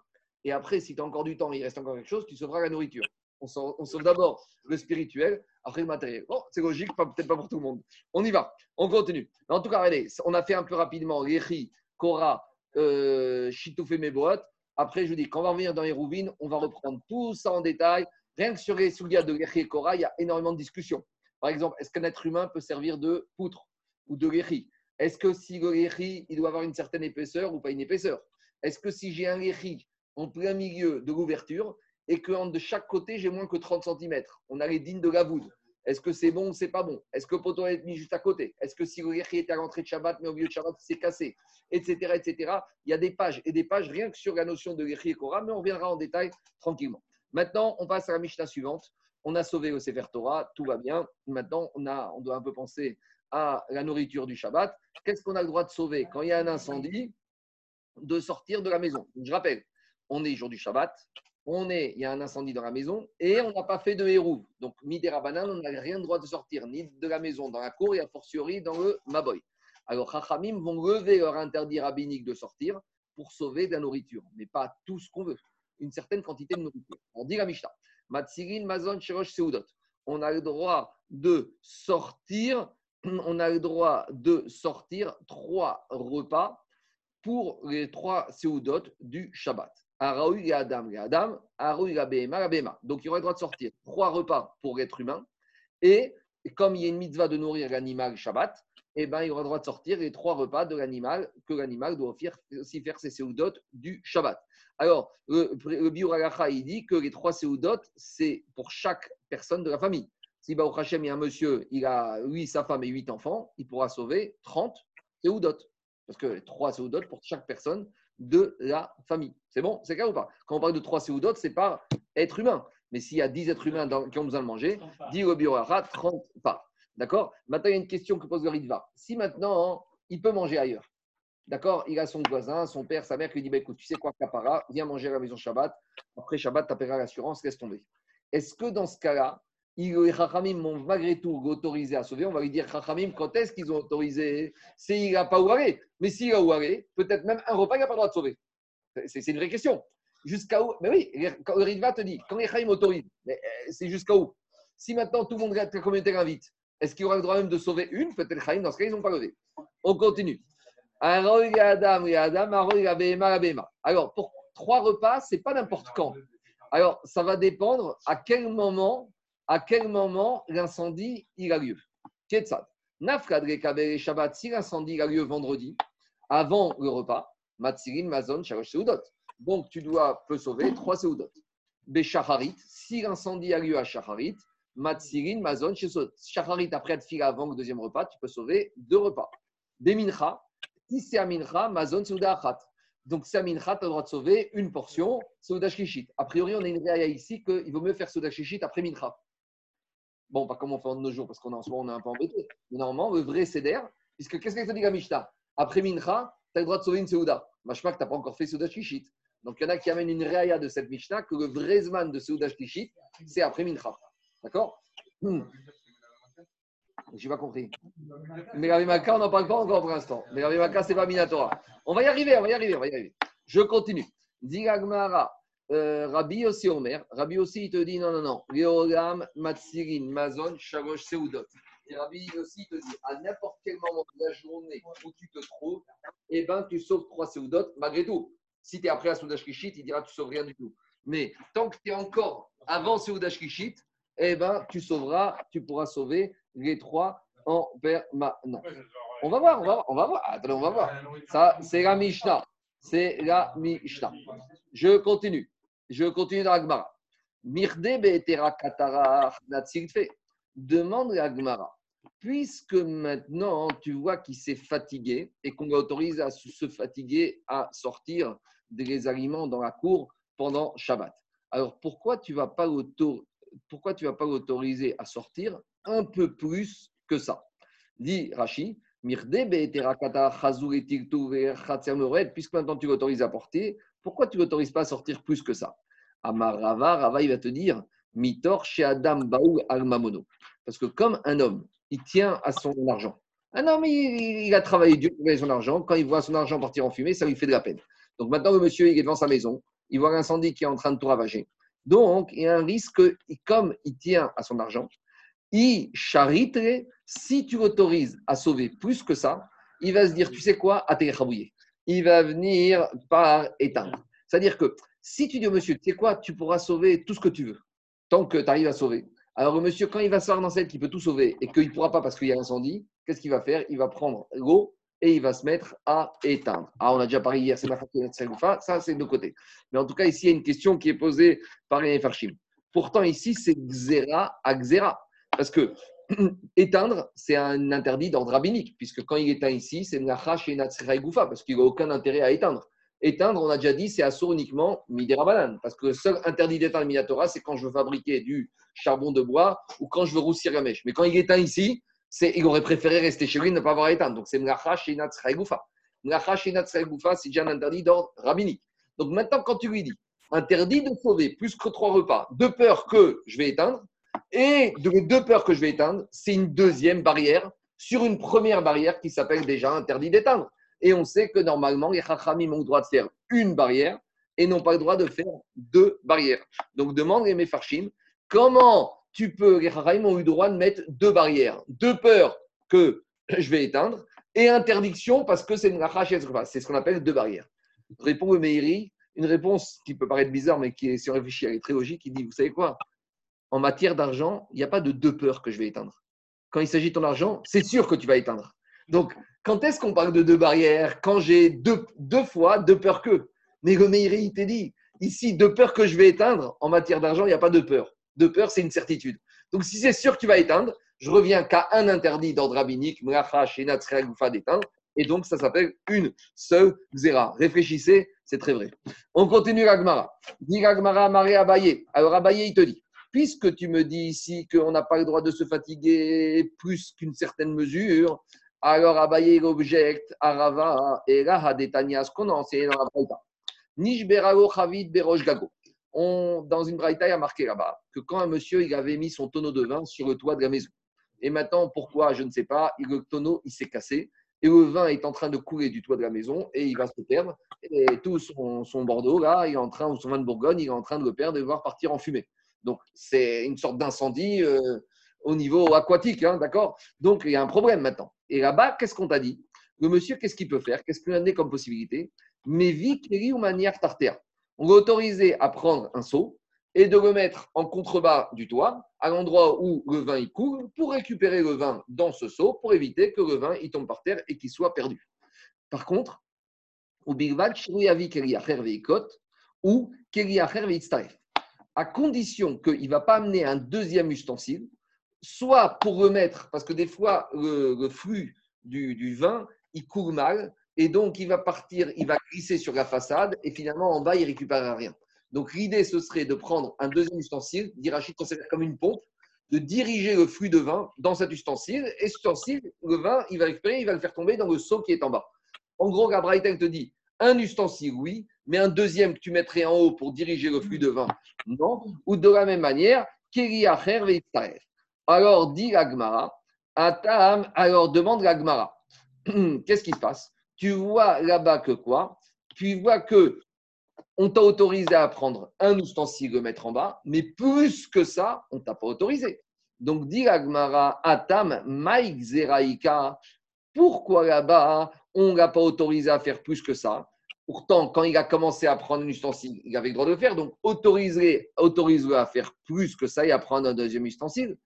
Et après, si tu as encore du temps, il reste encore quelque chose, tu sauveras la nourriture. On sauve, d'abord le spirituel, après le matériel. Bon, c'est logique, peut-être pas pour tout le monde. On y va, on continue. En tout cas, allez, on a fait un peu rapidement Yechi, Kora, euh, Chitoufé, Meboat. Après, je vous dis, quand on va revenir dans les rouvines, on va reprendre tout ça en détail. Rien que sur les souliers de Yechi et Kora, il y a énormément de discussions. Par exemple, est-ce qu'un être humain peut servir de poutre ou de guéri Est-ce que si le guéri, il doit avoir une certaine épaisseur ou pas une épaisseur? Est-ce que si j'ai un guéri en plein milieu de l'ouverture et que de chaque côté, j'ai moins que 30 cm, on a les dignes de la voûte est-ce que c'est bon ou c'est pas bon? Est-ce que le poteau est mis juste à côté? Est-ce que si le guéri était à l'entrée de Shabbat, mais au milieu de Shabbat, c'est cassé? Etc. etc. Il y a des pages et des pages rien que sur la notion de guéri et Korah, mais on reviendra en détail tranquillement. Maintenant, on passe à la Mishnah suivante on a sauvé le Sefer Torah, tout va bien. Maintenant, on, a, on doit un peu penser à la nourriture du Shabbat. Qu'est-ce qu'on a le droit de sauver quand il y a un incendie De sortir de la maison? Je rappelle, on est jour du Shabbat, on est, il y a un incendie dans la maison et on n'a pas fait de héros. Donc, midera banane, on n'a rien le droit de sortir ni de la maison dans la cour et a fortiori dans le maboy. Alors, Chachamim vont lever leur interdit rabbinique de sortir pour sauver de la nourriture, mais pas tout ce qu'on veut, une certaine quantité de nourriture. On dit la Mishnah. Mazon, Seudot. On a le droit de sortir, on a le droit de sortir trois repas pour les trois Seudot du Shabbat. Araoui et Adam, et Adam, Araoui la Behema, Donc il aura le droit de sortir trois repas pour l'être humain. Et comme il y a une mitzvah de nourrir l'animal Shabbat, eh ben, il aura le droit de sortir les trois repas de l'animal que l'animal doit aussi faire ses Seudot du Shabbat. Alors, le, le il dit que les trois séoudotes, c'est pour chaque personne de la famille. Si Baruch Hashem, il y a un monsieur, il a lui, sa femme et huit enfants, il pourra sauver 30 séoudotes. Parce que trois séoudotes pour chaque personne de la famille. C'est bon C'est clair ou pas? Quand on parle de trois séoudotes, c'est par être humain. Mais s'il y a 10 êtres humains dans- qui ont besoin de manger, 10 au bioracha, 30 pas. D'accord? Maintenant, il y a une question que pose le Ritva. Si maintenant, il peut manger ailleurs, d'accord? Il a son voisin, son père, sa mère qui lui dit bah, écoute, tu sais quoi, Kapara, viens manger à la maison Shabbat. Après Shabbat, tu appelleras l'assurance, laisse tomber. Est-ce que dans ce cas-là, les Chachamim m'ont malgré tout autorisé à sauver? On va lui dire Chachamim, quand est-ce qu'ils ont autorisé? C'est il n'a pas aller. Mais s'il a aller, peut-être même un repas, il n'a pas le droit de sauver. C'est une vraie question. Jusqu'à où? Mais oui, le Ritva te dit, quand les Chaim autorisent, euh, c'est jusqu'à où? Si maintenant tout le monde, la communauté l'invite, est-ce qu'il aura le droit même de sauver une? Peut-être Chaim, dans ce cas, ils n'ont pas levé. On continue. Alors, pour trois repas, c'est pas n'importe quand. Alors, ça va dépendre à quel moment, à quel moment l'incendie il a lieu. Ketsad. Nafkadre Kabel Shabbat, si l'incendie a lieu vendredi, avant le repas, Matsirin, Mazon, Shalosh Seudot. Donc, tu dois peux sauver trois Seudot. Beshacharit, si l'incendie a lieu à Shacharit, Matsirin, Mazon. Shacharit, après fil avant le deuxième repas, tu peux sauver deux repas. Bemincha, si c'est à Mincha, Mazon, Seuda Achat. Donc, c'est à Mincha, tu as le droit de sauver une portion, Seuda Shishit. A priori, on a une réaille ici qu'il vaut mieux faire Seuda Shishit après Mincha. Bon, pas comme on fait en nos jours, parce qu'on en ce moment, on est un peu embêté. Mais normalement, le vrai Seder, puisque qu'est-ce qu'elle te dit la Mishnah? Après Mincha, tu as le droit de sauver une Seuda. Machma que tu n'as pas encore fait Seuda Shishit. Donc, il y en a qui amènent une réaille de cette Mishnah que le vrai Zman de Seuda Shishit, c'est après Mincha. D'accord Hmm. J'ai pas compris. Mais la Maka, on n'en parle pas encore pour l'instant. Mais la Maka, c'est pas Minatora. On va y arriver, on va y arriver, on va y arriver. Je continue. Digagmara, euh, Rabbi aussi Omer. Rabbi aussi, il te dit non, non, non. Matsirin, Mazon, Shalosh, Seudot. Et Rabbi aussi, il te dit à n'importe quel moment de la journée où tu te trouves, eh ben, tu sauves trois Seudot, malgré tout. Si tu es après la Soudash Kishit, il dira tu sauves rien du tout. Mais tant que tu es encore avant Soudash Kishit, eh ben, tu sauveras, tu pourras sauver les trois en permanence. On va voir, on va voir, on va voir. Attendez, on va voir. Ça, c'est la Mishnah. C'est la Mishnah. Je continue. Je continue dans l'Agmara. Mirde be'etera katara. Demande l'Agmara. Puisque maintenant tu vois qu'il s'est fatigué et qu'on l'autorise à se fatiguer à sortir des aliments dans la cour pendant Shabbat. Alors pourquoi tu vas pas l'auto- pourquoi tu vas pas l'autoriser à sortir un peu plus que ça? Dit Rashi, puisque maintenant tu l'autorises à porter, pourquoi tu l'autorises pas à sortir plus que ça? Amar Rava, Rava il va te dire, Mitor chez Adam Baou al Mamono. Parce que comme un homme, il tient à son argent. Un homme, il, a travaillé dur pour gagner son argent. Quand il voit son argent partir en fumée, ça lui fait de la peine. Donc maintenant, le monsieur, il est devant sa maison, il voit l'incendie qui est en train de tout ravager. Donc, il y a un risque, comme il tient à son argent, il charite, si tu l'autorises à sauver plus que ça, il va se dire, tu sais quoi, à Il va venir par éteindre. C'est-à-dire que si tu dis au monsieur, tu sais quoi, tu pourras sauver tout ce que tu veux, tant que tu arrives à sauver. Alors, le monsieur, quand il va savoir dans celle qu'il peut tout sauver et qu'il ne pourra pas parce qu'il y a l'incendie, qu'est-ce qu'il va faire? Il va prendre l'eau et il va se mettre à éteindre. Ah, on a déjà parlé hier, c'est ma ça c'est de nos côtés. Mais en tout cas, ici, il y a une question qui est posée par les Farshim. Pourtant, ici, c'est Xera à Xera. Parce que éteindre, c'est un interdit d'ordre rabbinique, puisque quand il éteint ici, c'est Nachash et Natsira Goufa, parce qu'il n'a aucun intérêt à éteindre. Éteindre, on a déjà dit, c'est assour uniquement Midera parce que le seul interdit d'éteindre Minatora, c'est quand je veux fabriquer du charbon de bois ou quand je veux roussir la mèche. Mais quand il éteint ici, il aurait préféré rester chez lui ne pas avoir à éteindre. Donc c'est Mlachash et Natsira Goufa. Mlachash et Natsira Goufa, c'est déjà un interdit d'ordre rabbinique. Donc maintenant, quand tu lui dis interdit de sauver plus que trois repas, de peur que je vais éteindre, et de deux peurs que je vais éteindre, c'est une deuxième barrière sur une première barrière qui s'appelle déjà interdit d'éteindre. Et on sait que normalement, les chachamim ont le droit de faire une barrière et n'ont pas le droit de faire deux barrières. Donc demande les mefarshim, comment tu peux, les chachamim ont eu droit de mettre deux barrières, deux peurs que je vais éteindre et interdiction parce que c'est une C'est ce qu'on appelle deux barrières. Répond le une réponse qui peut paraître bizarre, mais qui est, si on réfléchit, elle est très logique. Il dit, vous savez quoi? En matière d'argent, il n'y a pas de deux peurs que je vais éteindre. Quand il s'agit de ton argent, c'est sûr que tu vas éteindre. Donc, quand est-ce qu'on parle de deux barrières? Quand j'ai deux, deux fois deux peurs que. Mais le Meiri, il t'a dit, ici, deux peurs que je vais éteindre, en matière d'argent, il n'y a pas de peur. Deux peurs, c'est une certitude. Donc, si c'est sûr que tu vas éteindre, je reviens qu'à un interdit d'ordre rabbinique, Mlacha, Shenat, Goufa d'éteindre. Et donc, ça s'appelle une seule Xéra. Réfléchissez, c'est très vrai. On continue l'Agmara. Dit l'Agmara, Maré Abaye. Alors, Abaye, il te dit puisque tu me dis ici qu'on n'a pas le droit de se fatiguer plus qu'une certaine mesure, alors Abaye objecte à Rava et Hadetania, ce qu'on a enseigné dans la Braïta. Nishberago Chavid Berosh Gago. On, dans une Braïta, il a marqué là-bas que quand un monsieur il avait mis son tonneau de vin sur le toit de la maison, et maintenant, pourquoi, je ne sais pas, le tonneau il s'est cassé, et le vin est en train de couler du toit de la maison et il va se perdre. Et tout son, son Bordeaux, là, il est en train, ou son vin de Bourgogne, il est en train de le perdre et de voir partir en fumée. Donc, c'est une sorte d'incendie euh, au niveau aquatique, hein, d'accord? Donc, il y a un problème maintenant. Et là-bas, qu'est-ce qu'on t'a dit? Le monsieur, qu'est-ce qu'il peut faire? Qu'est-ce qu'il a donné comme possibilité? Mais vie, ou manière tartère. On autoriser à prendre un seau et de le mettre en contrebas du toit, à l'endroit où le vin il coule, pour récupérer le vin dans ce seau, pour éviter que le vin il tombe par terre et qu'il soit perdu. Par contre, ou ou à condition qu'il ne va pas amener un deuxième ustensile, soit pour remettre, parce que des fois, le, flux du, du, vin, il coule mal, et donc il va partir, il va glisser sur la façade, et finalement, en bas, il récupérera rien. Donc l'idée, ce serait de prendre un deuxième ustensile, d'Irachid considère comme une pompe, de diriger le flux de vin dans cet ustensile, et cet ustensile, le vin, il va récupérer, il va le faire tomber dans le seau qui est en bas. En gros, Gabriel te dit, un ustensile, oui, mais un deuxième que tu mettrais en haut pour diriger le flux de vin, non. Ou de la même manière, alors dit l'Agmara, alors demande l'Agmara, qu'est-ce qui se passe? Tu vois là-bas que quoi? Tu vois que on t'a autorisé à prendre un ustensile, le mettre en bas, mais plus que ça, on t'a pas autorisé. Donc, dit l'Agmara, Atam, Maïk Zeraïka, pourquoi là-bas, on ne l'a pas autorisé à faire plus que ça? Pourtant, quand il a commencé à prendre un ustensile, il avait le droit de le faire. Donc, autorise-le à faire plus que ça et à prendre un deuxième ustensile.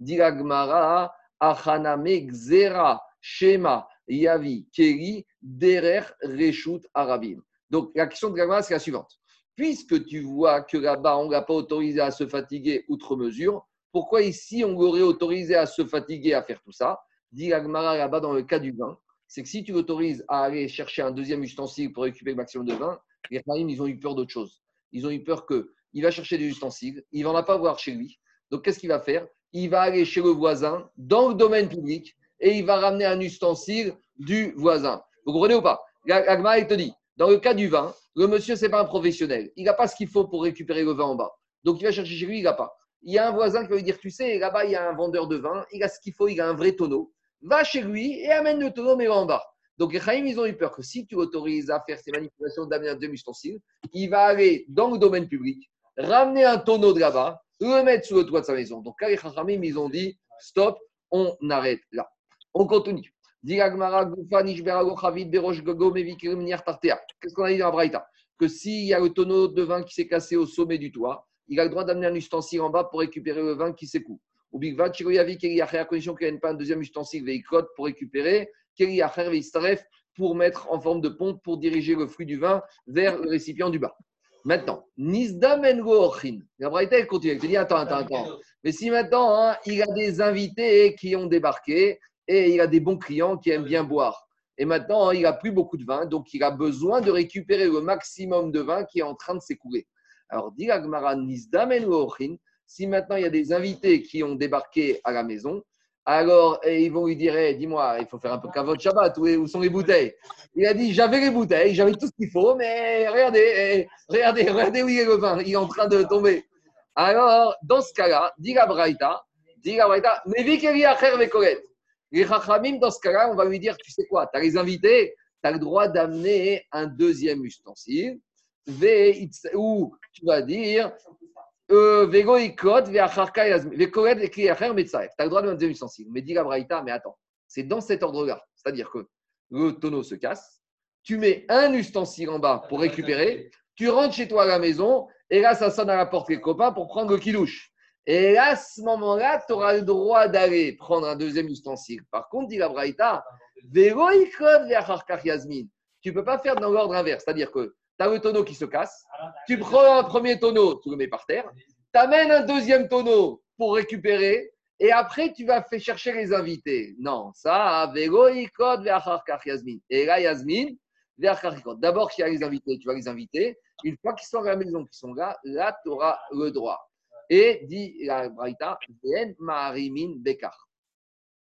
Dilagmara, Achaname Xera, Shema, Yavi, Keri, Derer, Reshut, Arabim. Donc, la question de Gagmara, c'est la suivante. Puisque tu vois que là-bas, on ne l'a pas autorisé à se fatiguer outre mesure, pourquoi ici, on l'aurait autorisé à se fatiguer à faire tout ça? Dit Gagmara là-bas dans le cas du vin c'est que si tu l'autorises à aller chercher un deuxième ustensile pour récupérer le maximum de vin, les Rahim, ils ont eu peur d'autre chose. Ils ont eu peur qu'il va chercher des ustensiles, il ne va pas voir chez lui. Donc, qu'est-ce qu'il va faire? Il va aller chez le voisin dans le domaine public et il va ramener un ustensile du voisin. Vous comprenez ou pas? Agma, il te dit, dans le cas du vin, le monsieur, ce n'est pas un professionnel. Il n'a pas ce qu'il faut pour récupérer le vin en bas. Donc, il va chercher chez lui, il n'a pas. Il y a un voisin qui va lui dire, tu sais, là-bas, il y a un vendeur de vin, il a ce qu'il faut, il a un vrai tonneau va chez lui et amène le tonneau, mais en bas. Donc les Chaim, ils ont eu peur que si tu autorises à faire ces manipulations d'amener un demi-ustensile, il va aller dans le domaine public, ramener un tonneau de là-bas, le mettre sur le toit de sa maison. Donc les Chaim, ils ont dit stop, on arrête là. On continue. Qu'est-ce qu'on a dit dans la Braïta Que s'il y a le tonneau de vin qui s'est cassé au sommet du toit, il a le droit d'amener un ustensile en bas pour récupérer le vin qui s'écoule. Ou Bigvat, à condition qu'il n'y ait pas un deuxième ustensile veikot pour récupérer, pour mettre en forme de pompe pour diriger le fruit du vin vers le récipient du bas. Maintenant, Nizdam Ochin. La Braïta, elle continue. Elle te dit attends, attends, attends. Mais si maintenant, hein, il a des invités qui ont débarqué et il a des bons clients qui aiment bien boire. Et maintenant, hein, il n'a plus beaucoup de vin, donc il a besoin de récupérer le maximum de vin qui est en train de s'écouler. Alors, dit. Si maintenant il y a des invités qui ont débarqué à la maison, alors ils vont lui dire eh, Dis-moi, il faut faire un peu de Shabbat, où, sont les bouteilles? Il a dit J'avais les bouteilles, j'avais tout ce qu'il faut, mais regardez, eh, regardez, regardez où il est le vin, il est en train de tomber. Alors, dans ce cas-là, dit la Braïta, dit la Braïta, mais Les Chachamim, dans ce cas-là, on va lui dire Tu sais quoi, tu as les invités, tu as le droit d'amener un deuxième ustensile, ou tu vas dire euh. Tu as le droit de mettre des sensible. Mais dit la Braïta, mais attends, c'est dans cet ordre-là. C'est-à-dire que le tonneau se casse, tu mets un ustensile en bas pour récupérer, tu rentres chez toi à la maison, et là, ça sonne à la porte des copains pour prendre le kidouche. Et à ce moment-là, tu auras le droit d'aller prendre un deuxième ustensile. Par contre, dit la Braïta, yasmin. Tu ne peux pas faire dans l'ordre inverse. C'est-à-dire que tu as le tonneau qui se casse, tu prends un premier tonneau, tu le mets par terre, tu amènes un deuxième tonneau pour récupérer, et après tu vas faire chercher les invités. Non, ça, Yasmin. Et là, Yasmin, D'abord, qu'il y a les invités, tu vas les inviter. Une fois qu'ils sont à la maison, qu'ils sont là, là, tu auras le droit. Et dit la Braïta, Maharimin Bekar.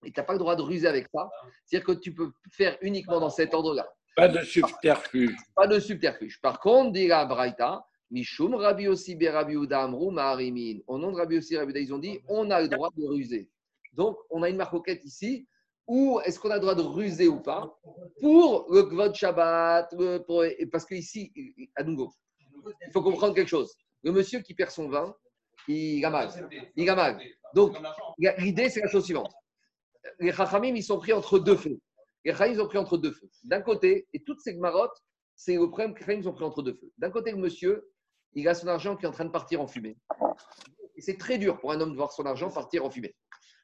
Et tu n'as pas le droit de ruser avec ça. C'est-à-dire que tu peux faire uniquement dans cet ordre-là. Pas de subterfuge. Pas de subterfuge. Par contre, dit la Braïta, Mishum Rabbi Rabbi Uda Amrou Maharimin. Au nom de Rabbi Uda, ils ont dit on a le droit de ruser. Donc, on a une marcoquette ici. Ou est-ce qu'on a le droit de ruser ou pas pour le Kvod Shabbat le- pour- Parce qu'ici, à nouveau, il faut comprendre quelque chose. Le monsieur qui perd son vin, il a mal. Il a mal. Donc, l'idée, c'est la chose suivante. Les Chachamim, ils sont pris entre deux feux. Les Chachamim, ils ont pris entre deux feux. D'un côté, et toutes ces marottes, c'est le problème que les Chachamim, ils ont pris entre deux feux. D'un côté, le monsieur, il a son argent qui est en train de partir en fumée. Et c'est très dur pour un homme de voir son argent partir en fumée.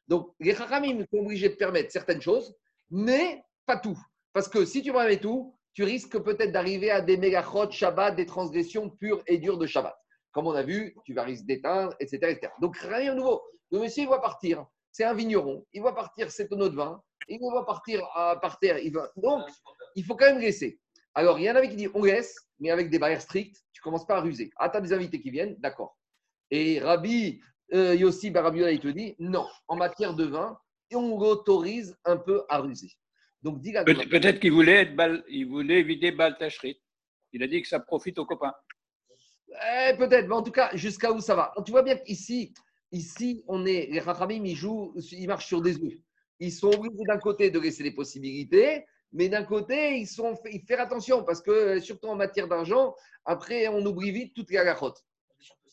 Donc, les Chachamim sont obligés de permettre certaines choses, mais pas tout. Parce que si tu permets tout, tu risques peut-être d'arriver à des mégachot, Shabbat, des transgressions pures et dures de Shabbat. Comme on a vu, tu vas risquer d'éteindre, etc., etc. Donc, rien de nouveau. Le monsieur, il va partir. C'est un vigneron. Il va partir 7 tonneaux de vin. Il va partir à- par terre. Il va... Donc, il faut quand même laisser. Alors, il y en avait qui disent on laisse, mais avec des barrières strictes. Tu commences pas à ruser. Ah, tu as des invités qui viennent, d'accord. Et Rabbi euh, Yossi Barabiola, il te dit non, en matière de vin, on l'autorise un peu à ruser. Donc, dis la Peut- Peut-être qu'il voulait, être bal- il voulait éviter Baltachrit. Il a dit que ça profite aux copains. Eh, Peut-être, mais en tout cas, jusqu'à où ça va? Tu vois bien qu'ici, ici, on est, les Rachamim, ils jouent, ils marchent sur des œufs. Ils sont obligés d'un côté de laisser les possibilités, mais d'un côté, ils sont, ils faire attention parce que, surtout en matière d'argent, après, on oublie vite toute la garotte. Surtout,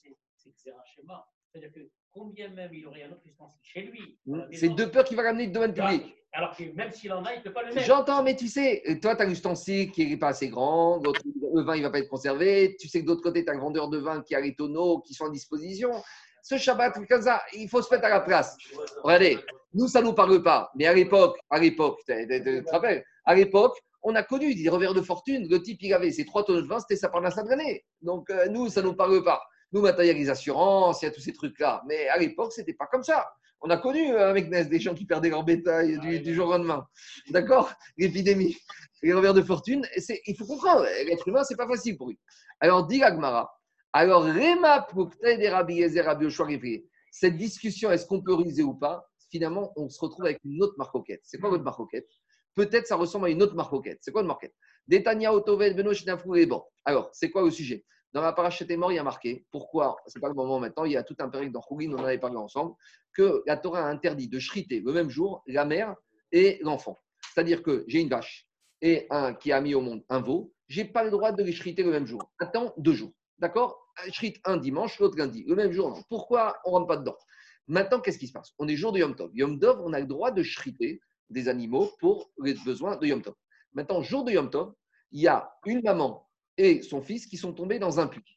c'est un schéma. C'est-à-dire que combien même il aurait un autre chez lui. C'est deux peurs qui vont ramener le domaine public. Alors que même s'il en a, il ne peut pas le mettre. J'entends, mais tu sais, toi, tu as un ustensile qui n'est pas assez grand, le vin, il ne va pas être conservé. Tu sais que d'autre côté, tu as un vendeur de vin qui a les tonneaux qui sont à disposition. Ce Shabbat, comme ça, il faut se mettre à la place. Regardez, nous, ça ne nous parle pas. Mais à l'époque, à l'époque, tu te rappelles, à l'époque, on a connu des revers de fortune. Le type, il avait ses trois tonneaux de vin, c'était sa parnasse de l'année. Donc, euh, nous, ça ne nous parle pas. Nous, maintenant, il y a les assurances, il y a tous ces trucs-là. Mais à l'époque, ce n'était pas comme ça. On a connu euh, avec Nes des gens qui perdaient leur bétail du, du jour au lendemain. D'accord? L'épidémie, les revers de fortune. Il faut comprendre, l'être humain, c'est pas facile pour lui. Alors, dit Agmara, alors, Rema des Rabbi Rabbi cette discussion, est-ce qu'on peut ruser ou pas? Finalement, on se retrouve avec une autre marcoquette. C'est quoi votre marcoquette? Peut-être ça ressemble à une autre marcoquette. C'est quoi une marquette Détania, Otovel, Beno, Shinafou et bon. Alors, c'est quoi le sujet? Dans la parachute est mort, il y a marqué. Pourquoi C'est pas le moment maintenant. Il y a tout un périple dans Chougin, on en avait parlé ensemble, que la Torah a interdit de shriter le même jour la mère et l'enfant. C'est-à-dire que j'ai une vache et un qui a mis au monde un veau, j'ai pas le droit de les shriter le même jour. Attends deux jours. D'accord? Shrite un dimanche, l'autre lundi. Le même jour, non. Pourquoi on rentre pas dedans? Maintenant, qu'est-ce qui se passe? On est jour de Yom Tov. Yom Tov, on a le droit de shriter des animaux pour les besoins de Yom Tov. Maintenant, jour de Yom Tov, il y a une maman et son fils qui sont tombés dans un puits.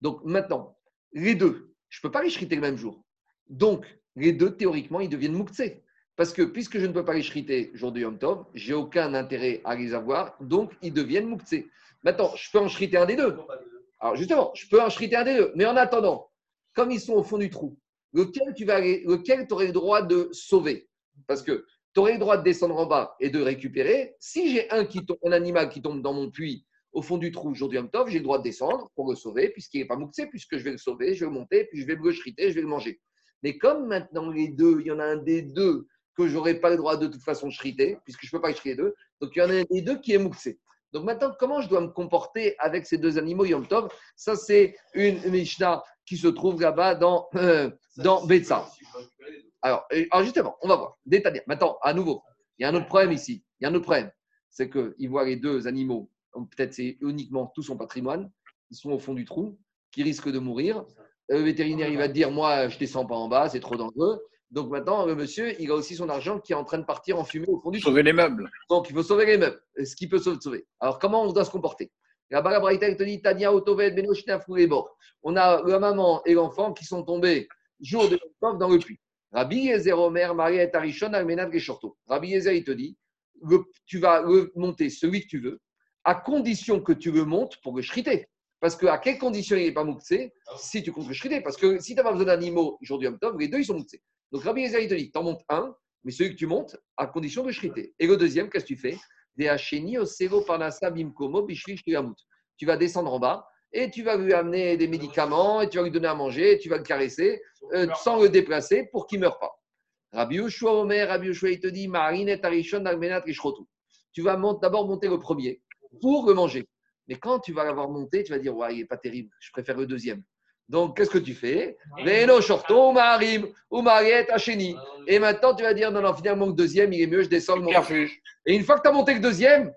Donc maintenant, les deux, je ne peux pas les shriter le même jour. Donc, les deux, théoriquement, ils deviennent mouktsé. Parce que puisque je ne peux pas les shriter jour de Yom Tov, j'ai aucun intérêt à les avoir, donc ils deviennent mouktsé. Maintenant, je peux en shriter un des deux. Alors justement, je peux en shriter un des deux. Mais en attendant, comme ils sont au fond du trou, lequel tu aurais le droit de sauver? Parce que tu aurais le droit de descendre en bas et de récupérer. Si j'ai un, un animal qui tombe dans mon puits au fond du trou jour du Yom Tov, j'ai le droit de descendre pour le sauver, puisqu'il n'est pas mouxé, puisque je vais le sauver, je vais le monter, puis je vais le shriter, je vais le manger. Mais comme maintenant les deux, il y en a un des deux que je n'aurai pas le droit de toute façon de shriter, puisque je ne peux pas shriter les deux, donc il y en a un des deux qui est mouxé. Donc maintenant, comment je dois me comporter avec ces deux animaux Yom Tov? Ça, c'est une Mishnah qui se trouve là-bas dans, euh, dans Betsa. Alors, euh, alors justement, on va voir. Détailler. Maintenant, à nouveau, il y a un autre problème ici. Il y a un autre problème. C'est qu'ils voient les deux animaux, peut-être c'est uniquement tout son patrimoine, ils sont au fond du trou, qui risquent de mourir. Le vétérinaire, il va te dire Moi, je ne descends pas en bas, c'est trop dangereux. Donc maintenant, le monsieur, il a aussi son argent qui est en train de partir en fumée au fond du trou. Sauver les meubles. Donc, il faut sauver les meubles. Ce qui peut sauver. sauver. Alors, comment on doit se comporter? La Barabraïta, elle te dit Tania, Otoved, Benoshna, Foulébor. On a la maman et l'enfant qui sont tombés jour de Tov dans le puits. Rabbi Yezer Omer, Maria et Arishon, Almenad, Geshorto. Rabbi Yezer, il te dit tu vas monter celui que tu veux, à condition que tu le montes pour le shriter. Parce que à quelles conditions il n'est pas mouxé si tu comptes le shriter Parce que si tu n'as pas besoin d'animaux Yom Tov, les deux, ils sont mouxés. Donc Rabbi Yezer, il te dit tu en montes un, mais celui que tu montes, à condition de shriter. Et le deuxième, qu'est-ce que tu fais? Tu vas descendre en bas et tu vas lui amener des médicaments, et tu vas lui donner à manger, et tu vas le caresser, euh, sans le déplacer pour qu'il ne meure pas. Rabbi Yoshua Omer, Rabbi Yoshua, il te dit. Tu vas d'abord monter le premier pour le manger. Mais quand tu vas l'avoir monté, tu vas dire, ouais, il n'est pas terrible, je préfère le deuxième. Donc, qu'est-ce que tu fais? Veno Shorto, Marim, ou Mariet Hacheni. Et maintenant, tu vas dire, non, non, finalement, le deuxième, il est mieux, je descends le monter. Et une fois que tu as monté le deuxième,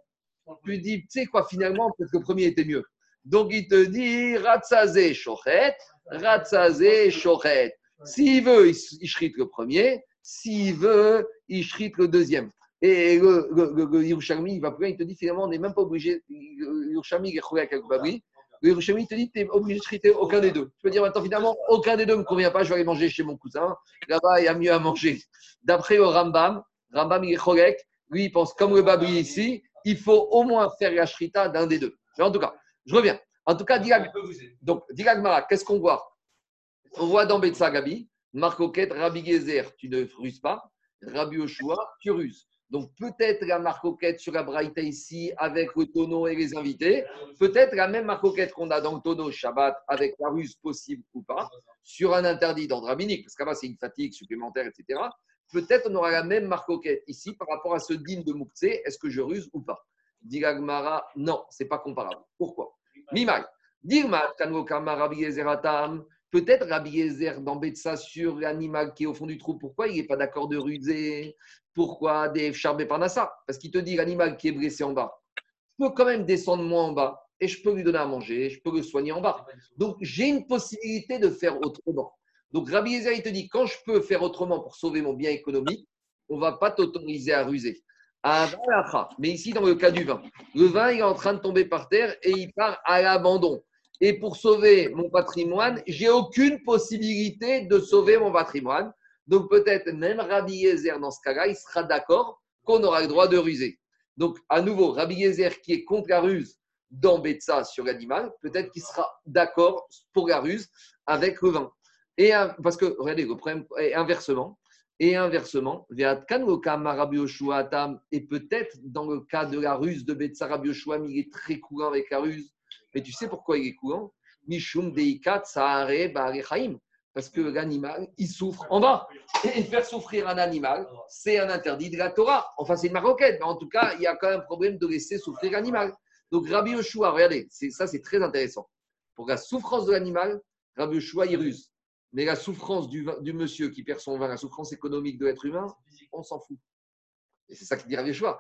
tu dis, tu sais quoi, finalement, peut-être que le premier était mieux. Donc, il te dit, Ratsazé Shochet, Ratsazé Shochet. S'il veut, il, il le premier. S'il veut, il shrite le deuxième. Et le, le, le, le Yerushalmi, il va plus loin, il te dit, finalement, on n'est même pas obligé. Yerushalmi, il est avec le Babri. Le Yerushalmi, il te dit, tu n'es obligé de shriter aucun des deux. Tu peux dire, maintenant, finalement, aucun des deux ne me convient pas, je vais aller manger chez mon cousin. Là-bas, il y a mieux à manger. D'après le Rambam, Rambam, il est. Lui, il pense comme le Babri ici, il faut au moins faire la shrita d'un des deux. Mais en tout cas, je reviens. En tout cas, Dilag, donc, Dilagmara, qu'est-ce qu'on voit? On voit dans Betsa Gabi, Marcoquette, Rabbi Gezer, tu ne ruses pas. Rabbi Oshua, tu ruses. Donc, peut-être la marcoquette sur la Braïta ici avec le tonneau et les invités. Peut-être la même marcoquette qu'on a dans le tonneau Shabbat avec la ruse possible ou pas, sur un interdit d'ordre rabbinique, parce qu'à c'est une fatigue supplémentaire, etc. Peut-être on aura la même marcoquette ici par rapport à ce din de Moukse, est-ce que je ruse ou pas? Dit non, c'est pas comparable. Pourquoi? Mimai. Dirma, Kanokama, Rabbi Yezer Atam. Peut-être Rabbi Yezer d'embêter ça sur l'animal qui est au fond du trou. Pourquoi il n'est pas d'accord de ruser? Pourquoi des charbés parnassa Parce qu'il te dit l'animal qui est blessé en bas. Je peux quand même descendre moi en bas et je peux lui donner à manger, je peux le soigner en bas. Donc j'ai une possibilité de faire autrement. Donc Rabbi Yezer, il te dit quand je peux faire autrement pour sauver mon bien économique, on ne va pas t'autoriser à ruser. Avalacha. Mais ici, dans le cas du vin, le vin il est en train de tomber par terre et il part à l'abandon. Et pour sauver mon patrimoine, j'ai aucune possibilité de sauver mon patrimoine. Donc peut-être même Rabbi Yezer, dans ce cas-là, il sera d'accord qu'on aura le droit de ruser. Donc à nouveau, Rabbi Yezer qui est contre la ruse d'embêter ça sur l'animal, peut-être qu'il sera d'accord pour la ruse avec le vin. Et parce que, regardez, le problème est inversement. Et inversement, et peut-être dans le cas de la ruse de Betsa Rabbi Yoshua, il est très courant avec la ruse. Mais tu sais pourquoi il est courant? Mishum deikat saare ba'arechaim. Parce que l'animal, il souffre en bas. Et faire souffrir un animal, c'est un interdit de la Torah. Enfin, c'est une maroquette, mais en tout cas, il y a quand même un problème de laisser souffrir l'animal. Donc, Rabbi Yoshua, regardez, ça c'est très intéressant. Pour la souffrance de l'animal, Rabbi Yoshua, il ruse. Mais la souffrance du, monsieur qui perd son vin, la souffrance économique de l'être humain, on s'en fout. Et c'est ça qui dit Rabbi Yoshua.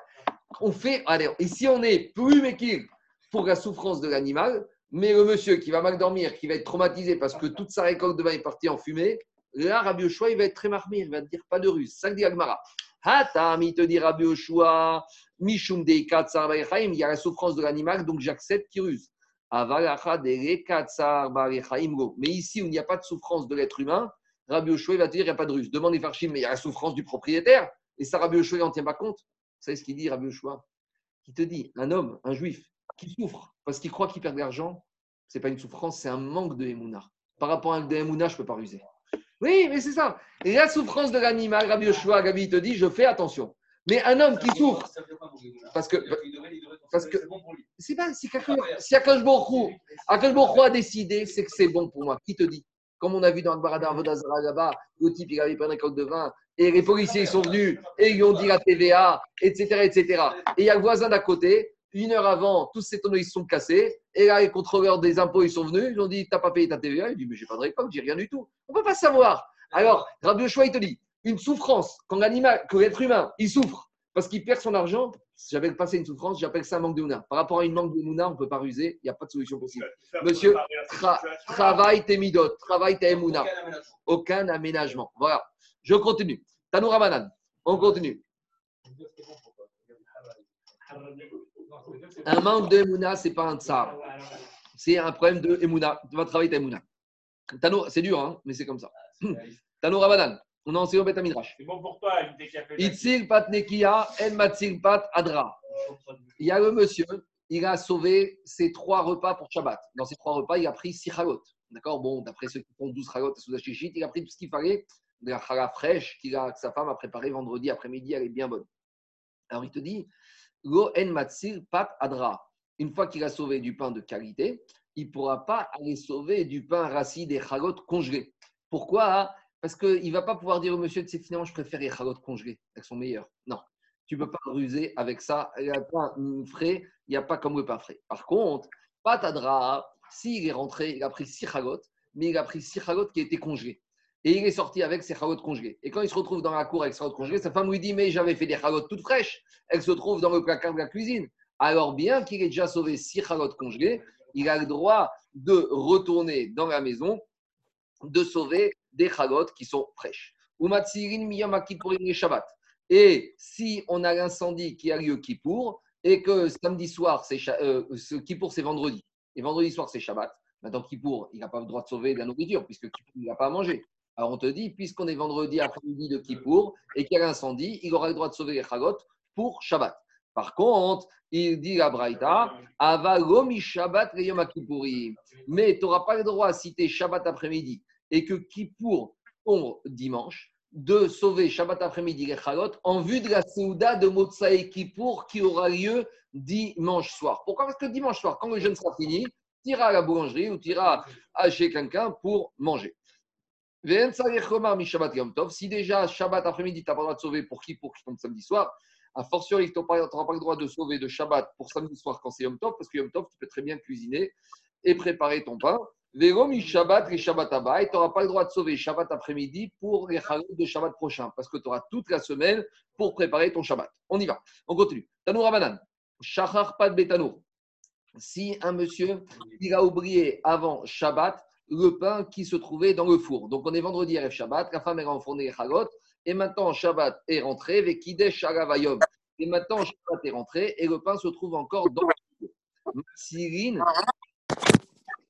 On fait, allez, ici on est plus méquille pour la souffrance de l'animal, mais le monsieur qui va mal dormir, qui va être traumatisé parce que toute sa récolte de vin est partie en fumée, là, Rabbi Yoshua, il va être très marmé, il va te dire pas de ruse. Ça dit Agmara. Hatam, il te dit Rabbi Yoshua, Mishum deikat sar ba'arechaim, il y a la souffrance de l'animal, donc j'accepte qu'il ruse. Mais ici, où il n'y a pas de souffrance de l'être humain, Rabbi Yoshua, il va te dire il n'y a pas de ruse. Demande farchim, mais il y a la souffrance du propriétaire. Et ça, Rabbi Yoshua, il n'en tient pas compte. Vous savez ce qu'il dit, Rabbi Yoshua? Il te dit un homme, un juif, qui souffre parce qu'il croit qu'il perd de l'argent, ce n'est pas une souffrance, c'est un manque de Emouna. Par rapport à un de Emouna, je ne peux pas ruser. Oui, mais c'est ça. Et la souffrance de l'animal, Rabbi Yoshua, Gabi il te dit, je fais attention. Mais un homme qui souffre, parce que, parce que c'est pas, si si Akash Hu a décidé, c'est que c'est bon pour moi. Qui te dit? Comme on a vu dans le Barada Vodazara là-bas, le type, il avait pris un coque de vin, et les policiers ils sont venus, et ils lui ont dit la TVA, etc. etc. Et il y a le voisin d'à côté, une heure avant, tous ces tonneaux ils se sont cassés, et là, les contrôleurs des impôts ils sont venus, ils ont dit T'as pas payé ta TVA Il dit Mais j'ai pas de récolte, j'ai rien du tout. On ne peut pas savoir. Alors, Rabbi Yoshua, il te dit Une souffrance, quand l'animal, que l'être humain, il souffre parce qu'il perd son argent, j'appelle pas ça une souffrance, j'appelle ça un manque de mouna. Par rapport à une manque de mouna, on ne peut pas ruser, il n'y a pas de solution possible. Monsieur, tra- travaille tes midot, travaille tes mouna. Aucun aménagement. Voilà. Je continue. Tanoura Banan. On continue. Un manque de Emouna, ce n'est pas un tsar. C'est un problème de Emouna. Tu vas travailler ta Emouna. Tano, c'est dur, hein, mais c'est comme ça. Tanoura Banan. On a enseigné au Beth Midrash. C'est bon pour toi, Itzil pat nekia, en matzil pat adra. Il y a le monsieur, il a sauvé ses trois repas pour Shabbat. Dans ces trois repas, il a pris six chagot. D'accord? Bon, d'après ceux qui font 12 chagot sous la chichite, il a pris tout ce qu'il fallait, de la chala fraîche qu'il a, que sa femme a préparée vendredi après-midi, elle est bien bonne. Alors il te dit, Go en matzil pat adra. Une fois qu'il a sauvé du pain de qualité, il ne pourra pas aller sauver du pain rassis des chagot congelés. Pourquoi? Parce qu'il ne va pas pouvoir dire au monsieur, c'est finalement, je préfère les chagot congelés, elles sont meilleures. Non, tu ne peux pas ruser avec ça. Il n'y a pas frais, il n'y a pas comme le pain frais. Par contre, patadra, s'il est rentré, il a pris six chagot, mais il a pris six chagot qui étaient congelés. Et il est sorti avec ses chagot congelés. Et quand il se retrouve dans la cour avec ses chagot congelés, sa femme lui dit Mais j'avais fait des chagot toutes fraîches. Elles se trouvent dans le placard de la cuisine. Alors, bien qu'il ait déjà sauvé six chagot congelés, il a le droit de retourner dans la maison, de sauver des chagot qui sont fraîches. Shabbat. Et si on a l'incendie qui a lieu Kippour, et que samedi soir, c'est euh, ce Kippour, c'est vendredi, et vendredi soir, c'est Shabbat, maintenant Kippour, il n'a pas le droit de sauver de la nourriture, puisque il n'a pas à manger. Alors on te dit, puisqu'on est vendredi après-midi de Kippour, et qu'il y a l'incendie, il aura le droit de sauver les chagot pour Shabbat. Par contre, il dit à Braïta, Avalomi Shabbat Yom Mais tu n'auras pas le droit, si tu es Shabbat après-midi et que Kippour tombe dimanche, de sauver Shabbat après-midi les Chalot en vue de la Seouda de Motsaï Kippour qui aura lieu dimanche soir. Pourquoi? Parce que dimanche soir, quand le jeûne sera fini, tu iras à la boulangerie ou tu iras chez quelqu'un pour manger. Si déjà Shabbat après-midi, tu n'as pas le droit de sauver pour qui? Pour qui tombe samedi soir, a fortiori, tu n'auras pas le droit de sauver de Shabbat pour samedi soir quand c'est Yom Tov, parce que Yom Tov, tu peux très bien cuisiner et préparer ton pain. Véromi Shabbat et Shabbat Abba, tu n'auras pas le droit de sauver Shabbat après-midi pour les Chalot de Shabbat prochain, parce que tu auras toute la semaine pour préparer ton Shabbat. On y va, on continue. Tanour Rabanan, Shachar Pad Betanour. Si un monsieur, il a oublié avant Shabbat le pain qui se trouvait dans le four. Donc on est vendredi à Shabbat, la femme est renfournée Chalot, et maintenant Shabbat est rentré, Vekidesh Sharavayom. Et maintenant Shabbat est rentré, et le pain se trouve encore dans le Matsirin,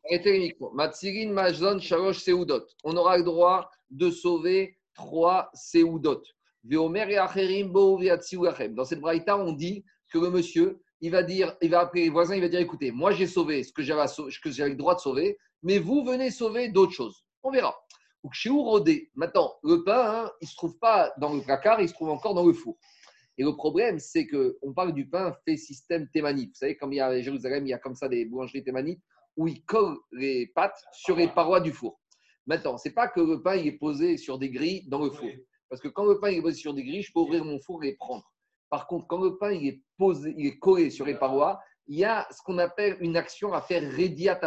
arrêtez les. Matsirin Majzon Shalosh Seudot. On aura le droit de sauver trois Seudot. Dans cette braïta, on dit que le monsieur, il va dire, il va appeler les voisins, il va dire écoutez, moi j'ai sauvé ce que j'avais le droit de sauver, mais vous venez sauver d'autres choses. On verra. Chez Rodé, maintenant, le pain, hein, il ne se trouve pas dans le placard, il se trouve encore dans le four. Et le problème, c'est qu'on parle du pain fait système thémanite. Vous savez, comme il y a à Jérusalem, il y a comme ça des boulangeries thémanites où ils collent les pâtes sur les parois du four. Maintenant, ce n'est pas que le pain il est posé sur des grilles dans le four. Parce que quand le pain est posé sur des grilles, je peux ouvrir mon four et prendre. Par contre, quand le pain il est, posé, il est collé sur les parois, il y a ce qu'on appelle une action à faire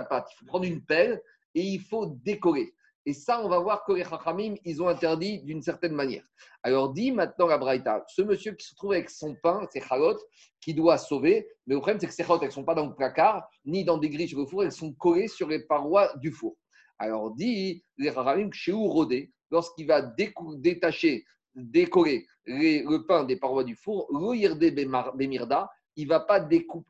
pâte. Il faut prendre une pelle et il faut décoller. Et ça, on va voir que les Chachamim, ils ont interdit d'une certaine manière. Alors, dit maintenant la Braïta, ce monsieur qui se trouve avec son pain, c'est Chalot, qui doit sauver, mais le problème, c'est que ces Chalot, elles ne sont pas dans le placard, ni dans des grilles sur le four, elles sont collées sur les parois du four. Alors, dit les Chachamim, chez Rodé, lorsqu'il va détacher, décoller le pain des parois du four, l'oyirde bemirda, il ne va pas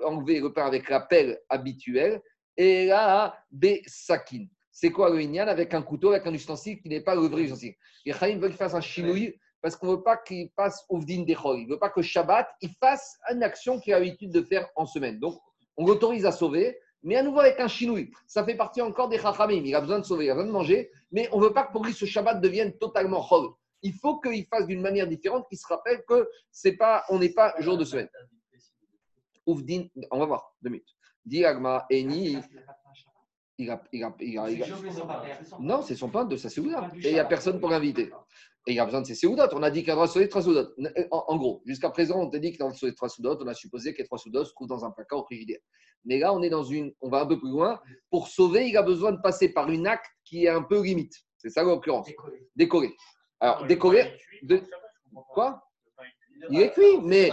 enlever le pain avec la pelle habituelle, et là, des sakin. C'est quoi le Inyan Avec un couteau, avec un ustensile qui n'est pas le vrai ustensile? Et Chaim veut qu'il fasse un chinouille parce qu'on ne veut pas qu'il passe Ouvdin Dechol. Il ne veut pas que Shabbat, il fasse une action qu'il a l'habitude de faire en semaine. Donc, on l'autorise à sauver, mais à nouveau avec un chinouille. Ça fait partie encore des Chachamim. Il a besoin de sauver, il a besoin de manger, mais on ne veut pas que pour lui ce Shabbat devienne totalement Chol. Il faut qu'il fasse d'une manière différente, qu'il se rappelle que c'est pas, on n'est pas jour de semaine. Ouvdin, on va voir, deux minutes. Diagma, Eni, il a, il a, il a, Non, c'est son pain de sa séouda. Et il n'y a personne pour l'inviter. Et il a besoin de ses séoudotes. On a dit qu'il a droit de sauver trois soudotes. En, gros, jusqu'à présent, on t'a dit qu'il a sauver trois soudotes. On a supposé que les trois soudotes se trouvent dans un placard au frigidaire. Mais là, on est dans une. On va un peu plus loin. Pour sauver, il a besoin de passer par une acte qui est un peu limite. C'est ça l'occurrence. Décorer. Alors, décorer. De... Quoi Il est cuit, mais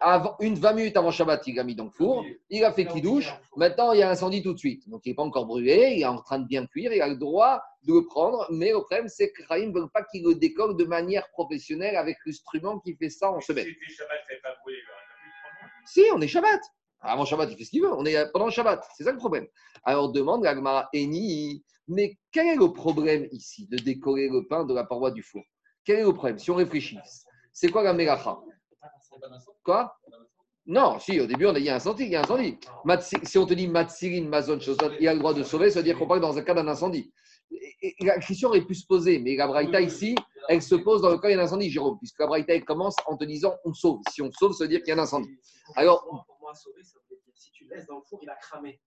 avant, une 20 minutes avant Shabbat, il a mis dans le four, il a fait qu'il douche. Maintenant, il y a incendie tout de suite. Donc, il n'est pas encore brûlé, il est en train de bien cuire, il a le droit de le prendre. Mais le problème, c'est que Rahim ne veut pas qu'il le décore de manière professionnelle avec l'instrument qui fait ça en semaine. Si, on est Shabbat. Avant Shabbat, il fait ce qu'il veut. On est pendant Shabbat. C'est ça le problème. Alors, demande l'Agmara Eni, mais quel est le problème ici de décorer le pain de la paroi du four? Quel est le problème? Si on réfléchit, c'est quoi la mélacha Quoi? Non, si, au début, on a dit incendie, il y a incendie. Si on te dit Matsirin, Mazon, il a le droit de sauver, ça veut dire qu'on parle dans un cas d'un incendie. la question aurait pu se poser, mais la Braïta ici, elle se pose dans le cas d'un incendie, Jérôme, puisque la Braïta, elle commence en te disant on sauve. Si on sauve, ça veut dire qu'il y a un incendie. Alors. Pour moi, sauver, ça veut dire si tu laisses dans le four, il a cramé.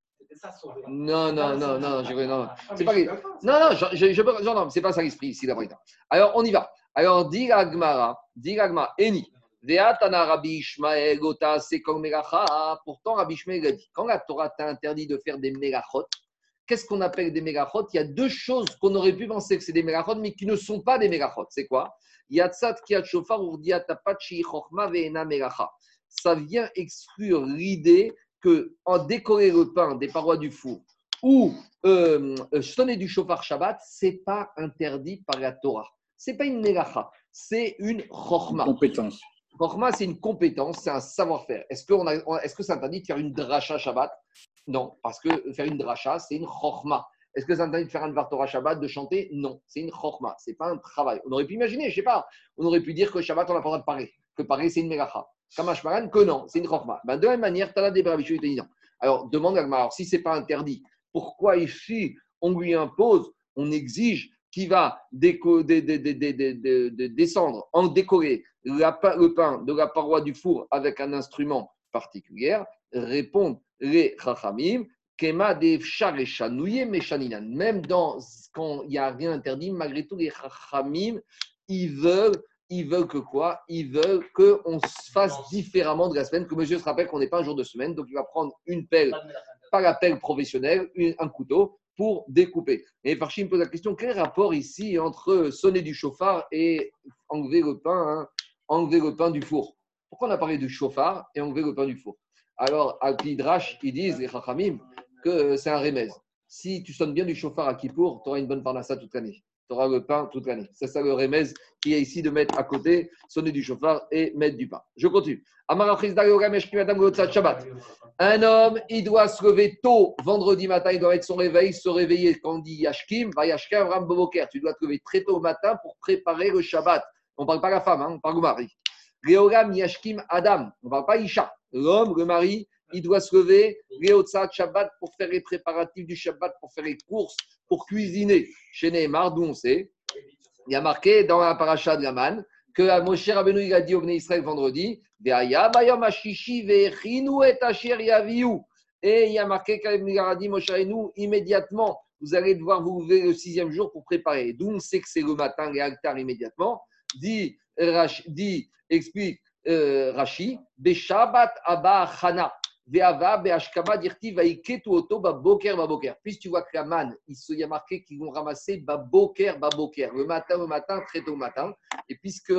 Non, non, non, non, je, non. C'est pas, non, non, je, je, non, non, c'est pas ça l'esprit ici, d'abord. Alors, on y va. Alors, dit l'agmara, dit l'agmara, eni. Veatana Rabbi Ishmael, Gota, comme Melacha. Pourtant, Rabbi Ishmael a dit quand la Torah t'a interdit de faire des Melachot, qu'est-ce qu'on appelle des Melachot? Il y a deux choses qu'on aurait pu penser que c'est des Melachot, mais qui ne sont pas des Melachot. C'est quoi? Yatsat Kiat Shofar, Urdiat Tapachi, Chochma, Veena Melacha. Ça vient exclure l'idée que en décorer le pain des parois du four ou euh, sonner du chauffard Shabbat, c'est pas interdit par la Torah. C'est pas une Melacha, c'est une Chochma. Compétence. Chorma, c'est une compétence, c'est un savoir-faire. Est-ce que, on a, est-ce que c'est interdit de faire une dracha Shabbat? Non, parce que faire une dracha, c'est une chorma. Est-ce que c'est interdit de faire un Dvar Torah Shabbat, de chanter? Non, c'est une chorma, c'est pas un travail. On aurait pu imaginer, je sais pas, on aurait pu dire que Shabbat, on n'a pas le droit de parler, que parler, c'est une melacha. Kamashmaran, que non, c'est une chorma. Ben, de la même manière, tu as la débat Alors, demande à alors si c'est pas interdit, pourquoi ici, on lui impose, on exige qu'il va déco, dé, dé, dé, descendre, en décorer le pain de la paroi du four avec un instrument particulier, répondent les chachamim, Kema de Même dans, quand il n'y a rien interdit, malgré tout, les chachamim, ils veulent, ils veulent que quoi? Ils veulent qu'on se fasse différemment de la semaine, que monsieur se rappelle qu'on n'est pas un jour de semaine, donc il va prendre une pelle, pas la pelle professionnelle, un couteau, pour découper. Et Farchim me pose la question quel rapport ici entre sonner du chauffard et enlever le pain, hein, enlever le pain du four? Pourquoi on a parlé du chauffard et enlever le pain du four? Alors, à Pidrash, ils disent, les Chachamim, que c'est un remède. Si tu sonnes bien du chauffard à Kippour, tu auras une bonne parnassa toute l'année. Tu auras le pain toute l'année. C'est ça le remède qui est ici de mettre à côté, sonner du chauffard et mettre du pain. Je continue. Un homme, il doit se lever tôt, vendredi matin, il doit mettre son réveil, se réveiller. Quand dit Yashkim, va Yashkim, Ram Tu dois te lever très tôt au matin pour préparer le Shabbat. On ne parle pas la femme, hein, on parle du mari. Léogam Yashkim Adam, on ne parle pas Isha. L'homme, le mari, il doit se lever, Shabbat, pour faire les préparatifs du Shabbat, pour faire les courses, pour cuisiner. Chez Neymar, d'où on sait, il y a marqué dans la paracha de la manne que Moshe Rabbeinu il a dit au Bnei Israël vendredi, et il y a marqué qu'il a dit Moshe Rabbeinu immédiatement, vous allez devoir vous lever le sixième jour pour préparer. D'où on sait que c'est le matin, les altars immédiatement. Dit, dit explique euh, Rashi, Beshabat Abba Chana. Puis tu vois que la manne, il y a marqué qu'ils vont ramasser Baboker, Baboker, le matin, le matin, très tôt le matin. Et puisque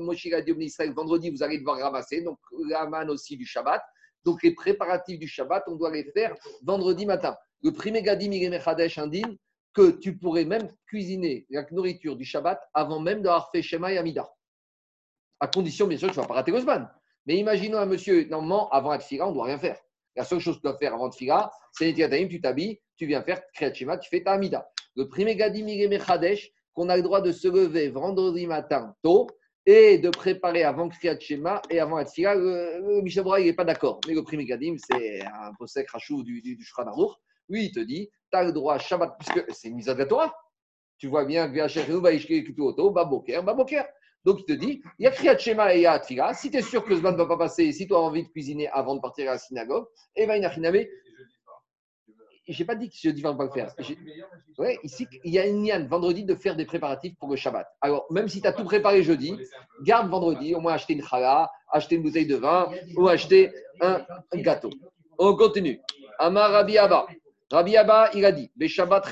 Moshe dit Israël, vendredi, vous allez devoir ramasser, donc la manne aussi du Shabbat. Donc les préparatifs du Shabbat, on doit les faire vendredi matin. Le premier Gadim Mechadesh indique que tu pourrais même cuisiner la nourriture du Shabbat avant même d'avoir fait Shema et Amida. À condition, bien sûr, que tu ne vas pas rater Gosman. Mais imaginons un monsieur, normalement, avant Atfila, on ne doit rien faire. La seule chose que tu dois faire avant Tfila, c'est Netiataim, tu t'habilles, tu viens faire Kriyat tu fais ta Amida. Le premier Gadim Mechadesh, qu'on a le droit de se lever vendredi matin tôt et de préparer avant Kriyat Shema et avant Atfila. Le, Michel il n'est pas d'accord. Mais le premier Gadim, c'est un possèque rachou du, du, du Lui, il te dit, tu as le droit à Shabbat, puisque c'est une mise à la Torah. Tu vois bien que Baboker, Baboker. Donc, il te dit, il y a Kriyat Shema et il y a Atfila. Si tu es sûr que ce ne va pas passer, si tu as envie de cuisiner avant de partir à la synagogue, eh bien, il a Je n'ai pas dit que je vais pas le faire. Ici, il y a une niane vendredi de faire des préparatifs pour le Shabbat. Alors, même si tu as tout préparé jeudi, garde vendredi, au moins acheter une challah, acheter une bouteille de vin ou acheter un gâteau. On continue. Amar Rabbi Abba. Rabbi Abba, il a dit Shabbat.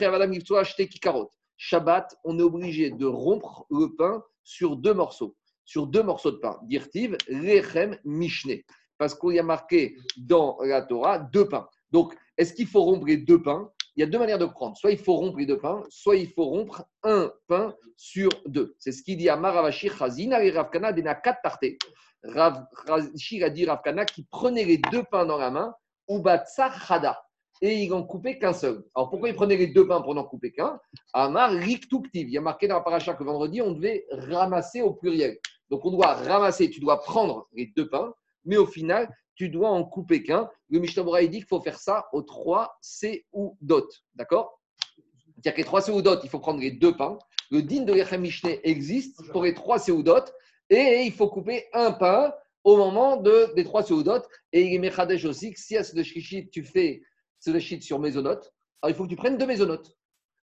Shabbat, on est obligé de rompre le pain sur deux morceaux, sur deux morceaux de pain. Dirtiv, lechem, mishne. Parce qu'il y a marqué dans la Torah deux pains. Donc, est-ce qu'il faut rompre les deux pains? Il y a deux manières de prendre. Soit il faut rompre les deux pains, soit il faut rompre un pain sur deux. C'est ce qu'il dit à Maravashi Chazina et Ravkana Denakat. Rav a dit Ravkana qui prenait les deux pains dans la main, Ubatsa Chada et il n'en coupait qu'un seul. Alors pourquoi il prenait les deux pains pour n'en couper qu'un? Amar riktuktiv. Il y a marqué dans la paracha que vendredi, on devait ramasser au pluriel. Donc on doit ramasser, tu dois prendre les deux pains, mais au final, tu dois en couper qu'un. Le Mishnah dit qu'il faut faire ça aux trois dot. D'accord? C'est-à-dire que les trois dot, il faut prendre les deux pains. Le din de l'Echem Mishneh existe pour les trois dot et il faut couper un pain au moment de, des trois dot. Et il est Mechadesh aussi que si à ce de tu fais Sodachit sur mésonote, alors il faut que tu prennes deux mésonotes.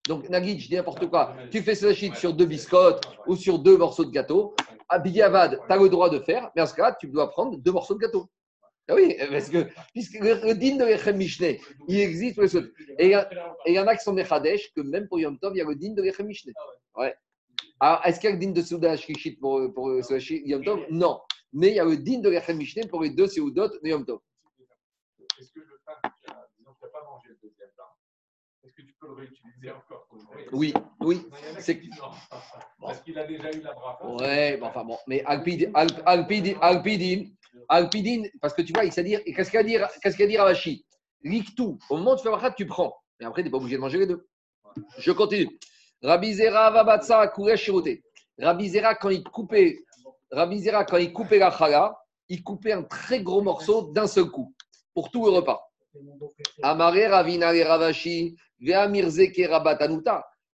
Donc, Nagid, je dis n'importe quoi. Tu fais Sodachit sur deux biscottes ou sur deux morceaux de gâteau. À Bidiavad, tu as le droit de faire, mais en ce cas, tu dois prendre deux morceaux de gâteau. Ah oui, parce que puisque le, din de l'Echem Mishneh, il existe. Et il y, en a qui sont des Hadesh, que même pour Yom Tov, il y a le din de l'Echem Mishneh. Ouais. Alors, est-ce qu'il y a le din de Souda Shkishit pour, pour euh, Yom Tov? Non. Mais il y a le din de l'Echem Mishneh pour les deux Seudot de Yom Tov. Est-ce que le pain que tu as, disons que tu n'as pas mangé le deuxième pain, est-ce que tu peux le réutiliser encore Oui, oui. C'est Parce qu'il a déjà eu la brafa. Ouais, bon, enfin bon, mais Alpidin, Alp- Alpidin, Alpidin, Alpidin, parce que tu vois, il sait dire, et qu'est-ce qu'il dire, qu'est-ce qu'il dire à Vachi tout. Au moment où tu fais Brachat, tu prends. Mais après, tu n'es pas obligé de manger les deux. Je continue. Rabbi Zera Vabatsa Kuresh Shiroté. Rabbi Zera, quand il coupait, Rabbi Zera, quand il coupait la chala, il coupait un très gros morceau d'un seul coup pour tout le repas. Amaré Ravina et Ravashi.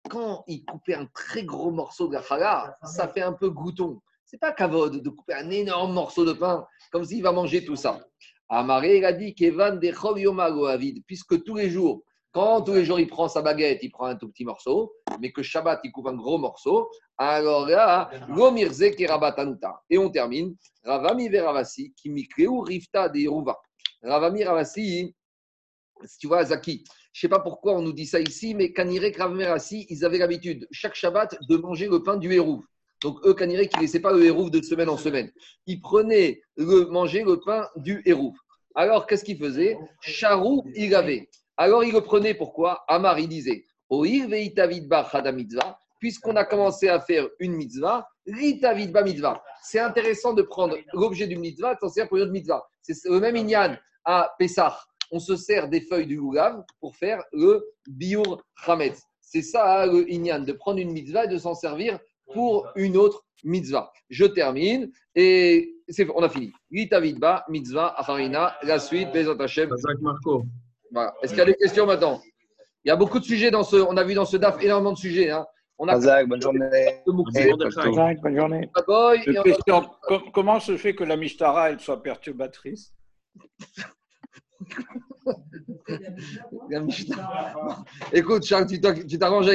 Quand il coupait un très gros morceau de la ça fait un peu glouton. C'est pas kavod de couper un énorme morceau de pain comme s'il va manger tout ça. Amaré, il a dit Kevan de puisque tous les jours, quand tous les jours il prend sa baguette, il prend un tout petit morceau, mais que Shabbat il coupe un gros morceau, alors là, Gomirze Kerabatanuta. Et on termine. Ravami Veravasi, qui mikreu rifta de. Ravami Ravasi, tu vois, Zaki, je ne sais pas pourquoi on nous dit ça ici, mais Kanirek Ravmerasi, ils avaient l'habitude, chaque Shabbat, de manger le pain du Hérouv. Donc, eux, Kanirek, qui ne laissaient pas le Hérouv de semaine en semaine. Ils prenaient le, manger le pain du Hérouv. Alors, qu'est-ce qu'ils faisaient? Charou, il avait. Alors, ils le prenaient pourquoi? Amar, il disait puisqu'on a commencé à faire une mitzvah, ritavidba mitzvah. C'est intéressant de prendre l'objet du mitzvah, servir pour une mitzvah. C'est le même inyan à Pessah on se sert des feuilles du goulav pour faire le biur chametz. C'est ça le inyan, de prendre une mitzvah et de s'en servir pour une autre mitzvah. Je termine et c'est, on a fini. Litavidba, mitzvah, acharina, la suite, Bezat Hashem. Marco. Voilà. Est-ce qu'il y a des questions maintenant Il y a beaucoup de sujets dans ce, on a vu dans ce DAF énormément de sujets. hein. On a Razak, bonne journée. bonne journée. Boy, question, com- comment se fait que la Mishtara elle soit perturbatrice? Écoute, Charles, tu t'arranges avec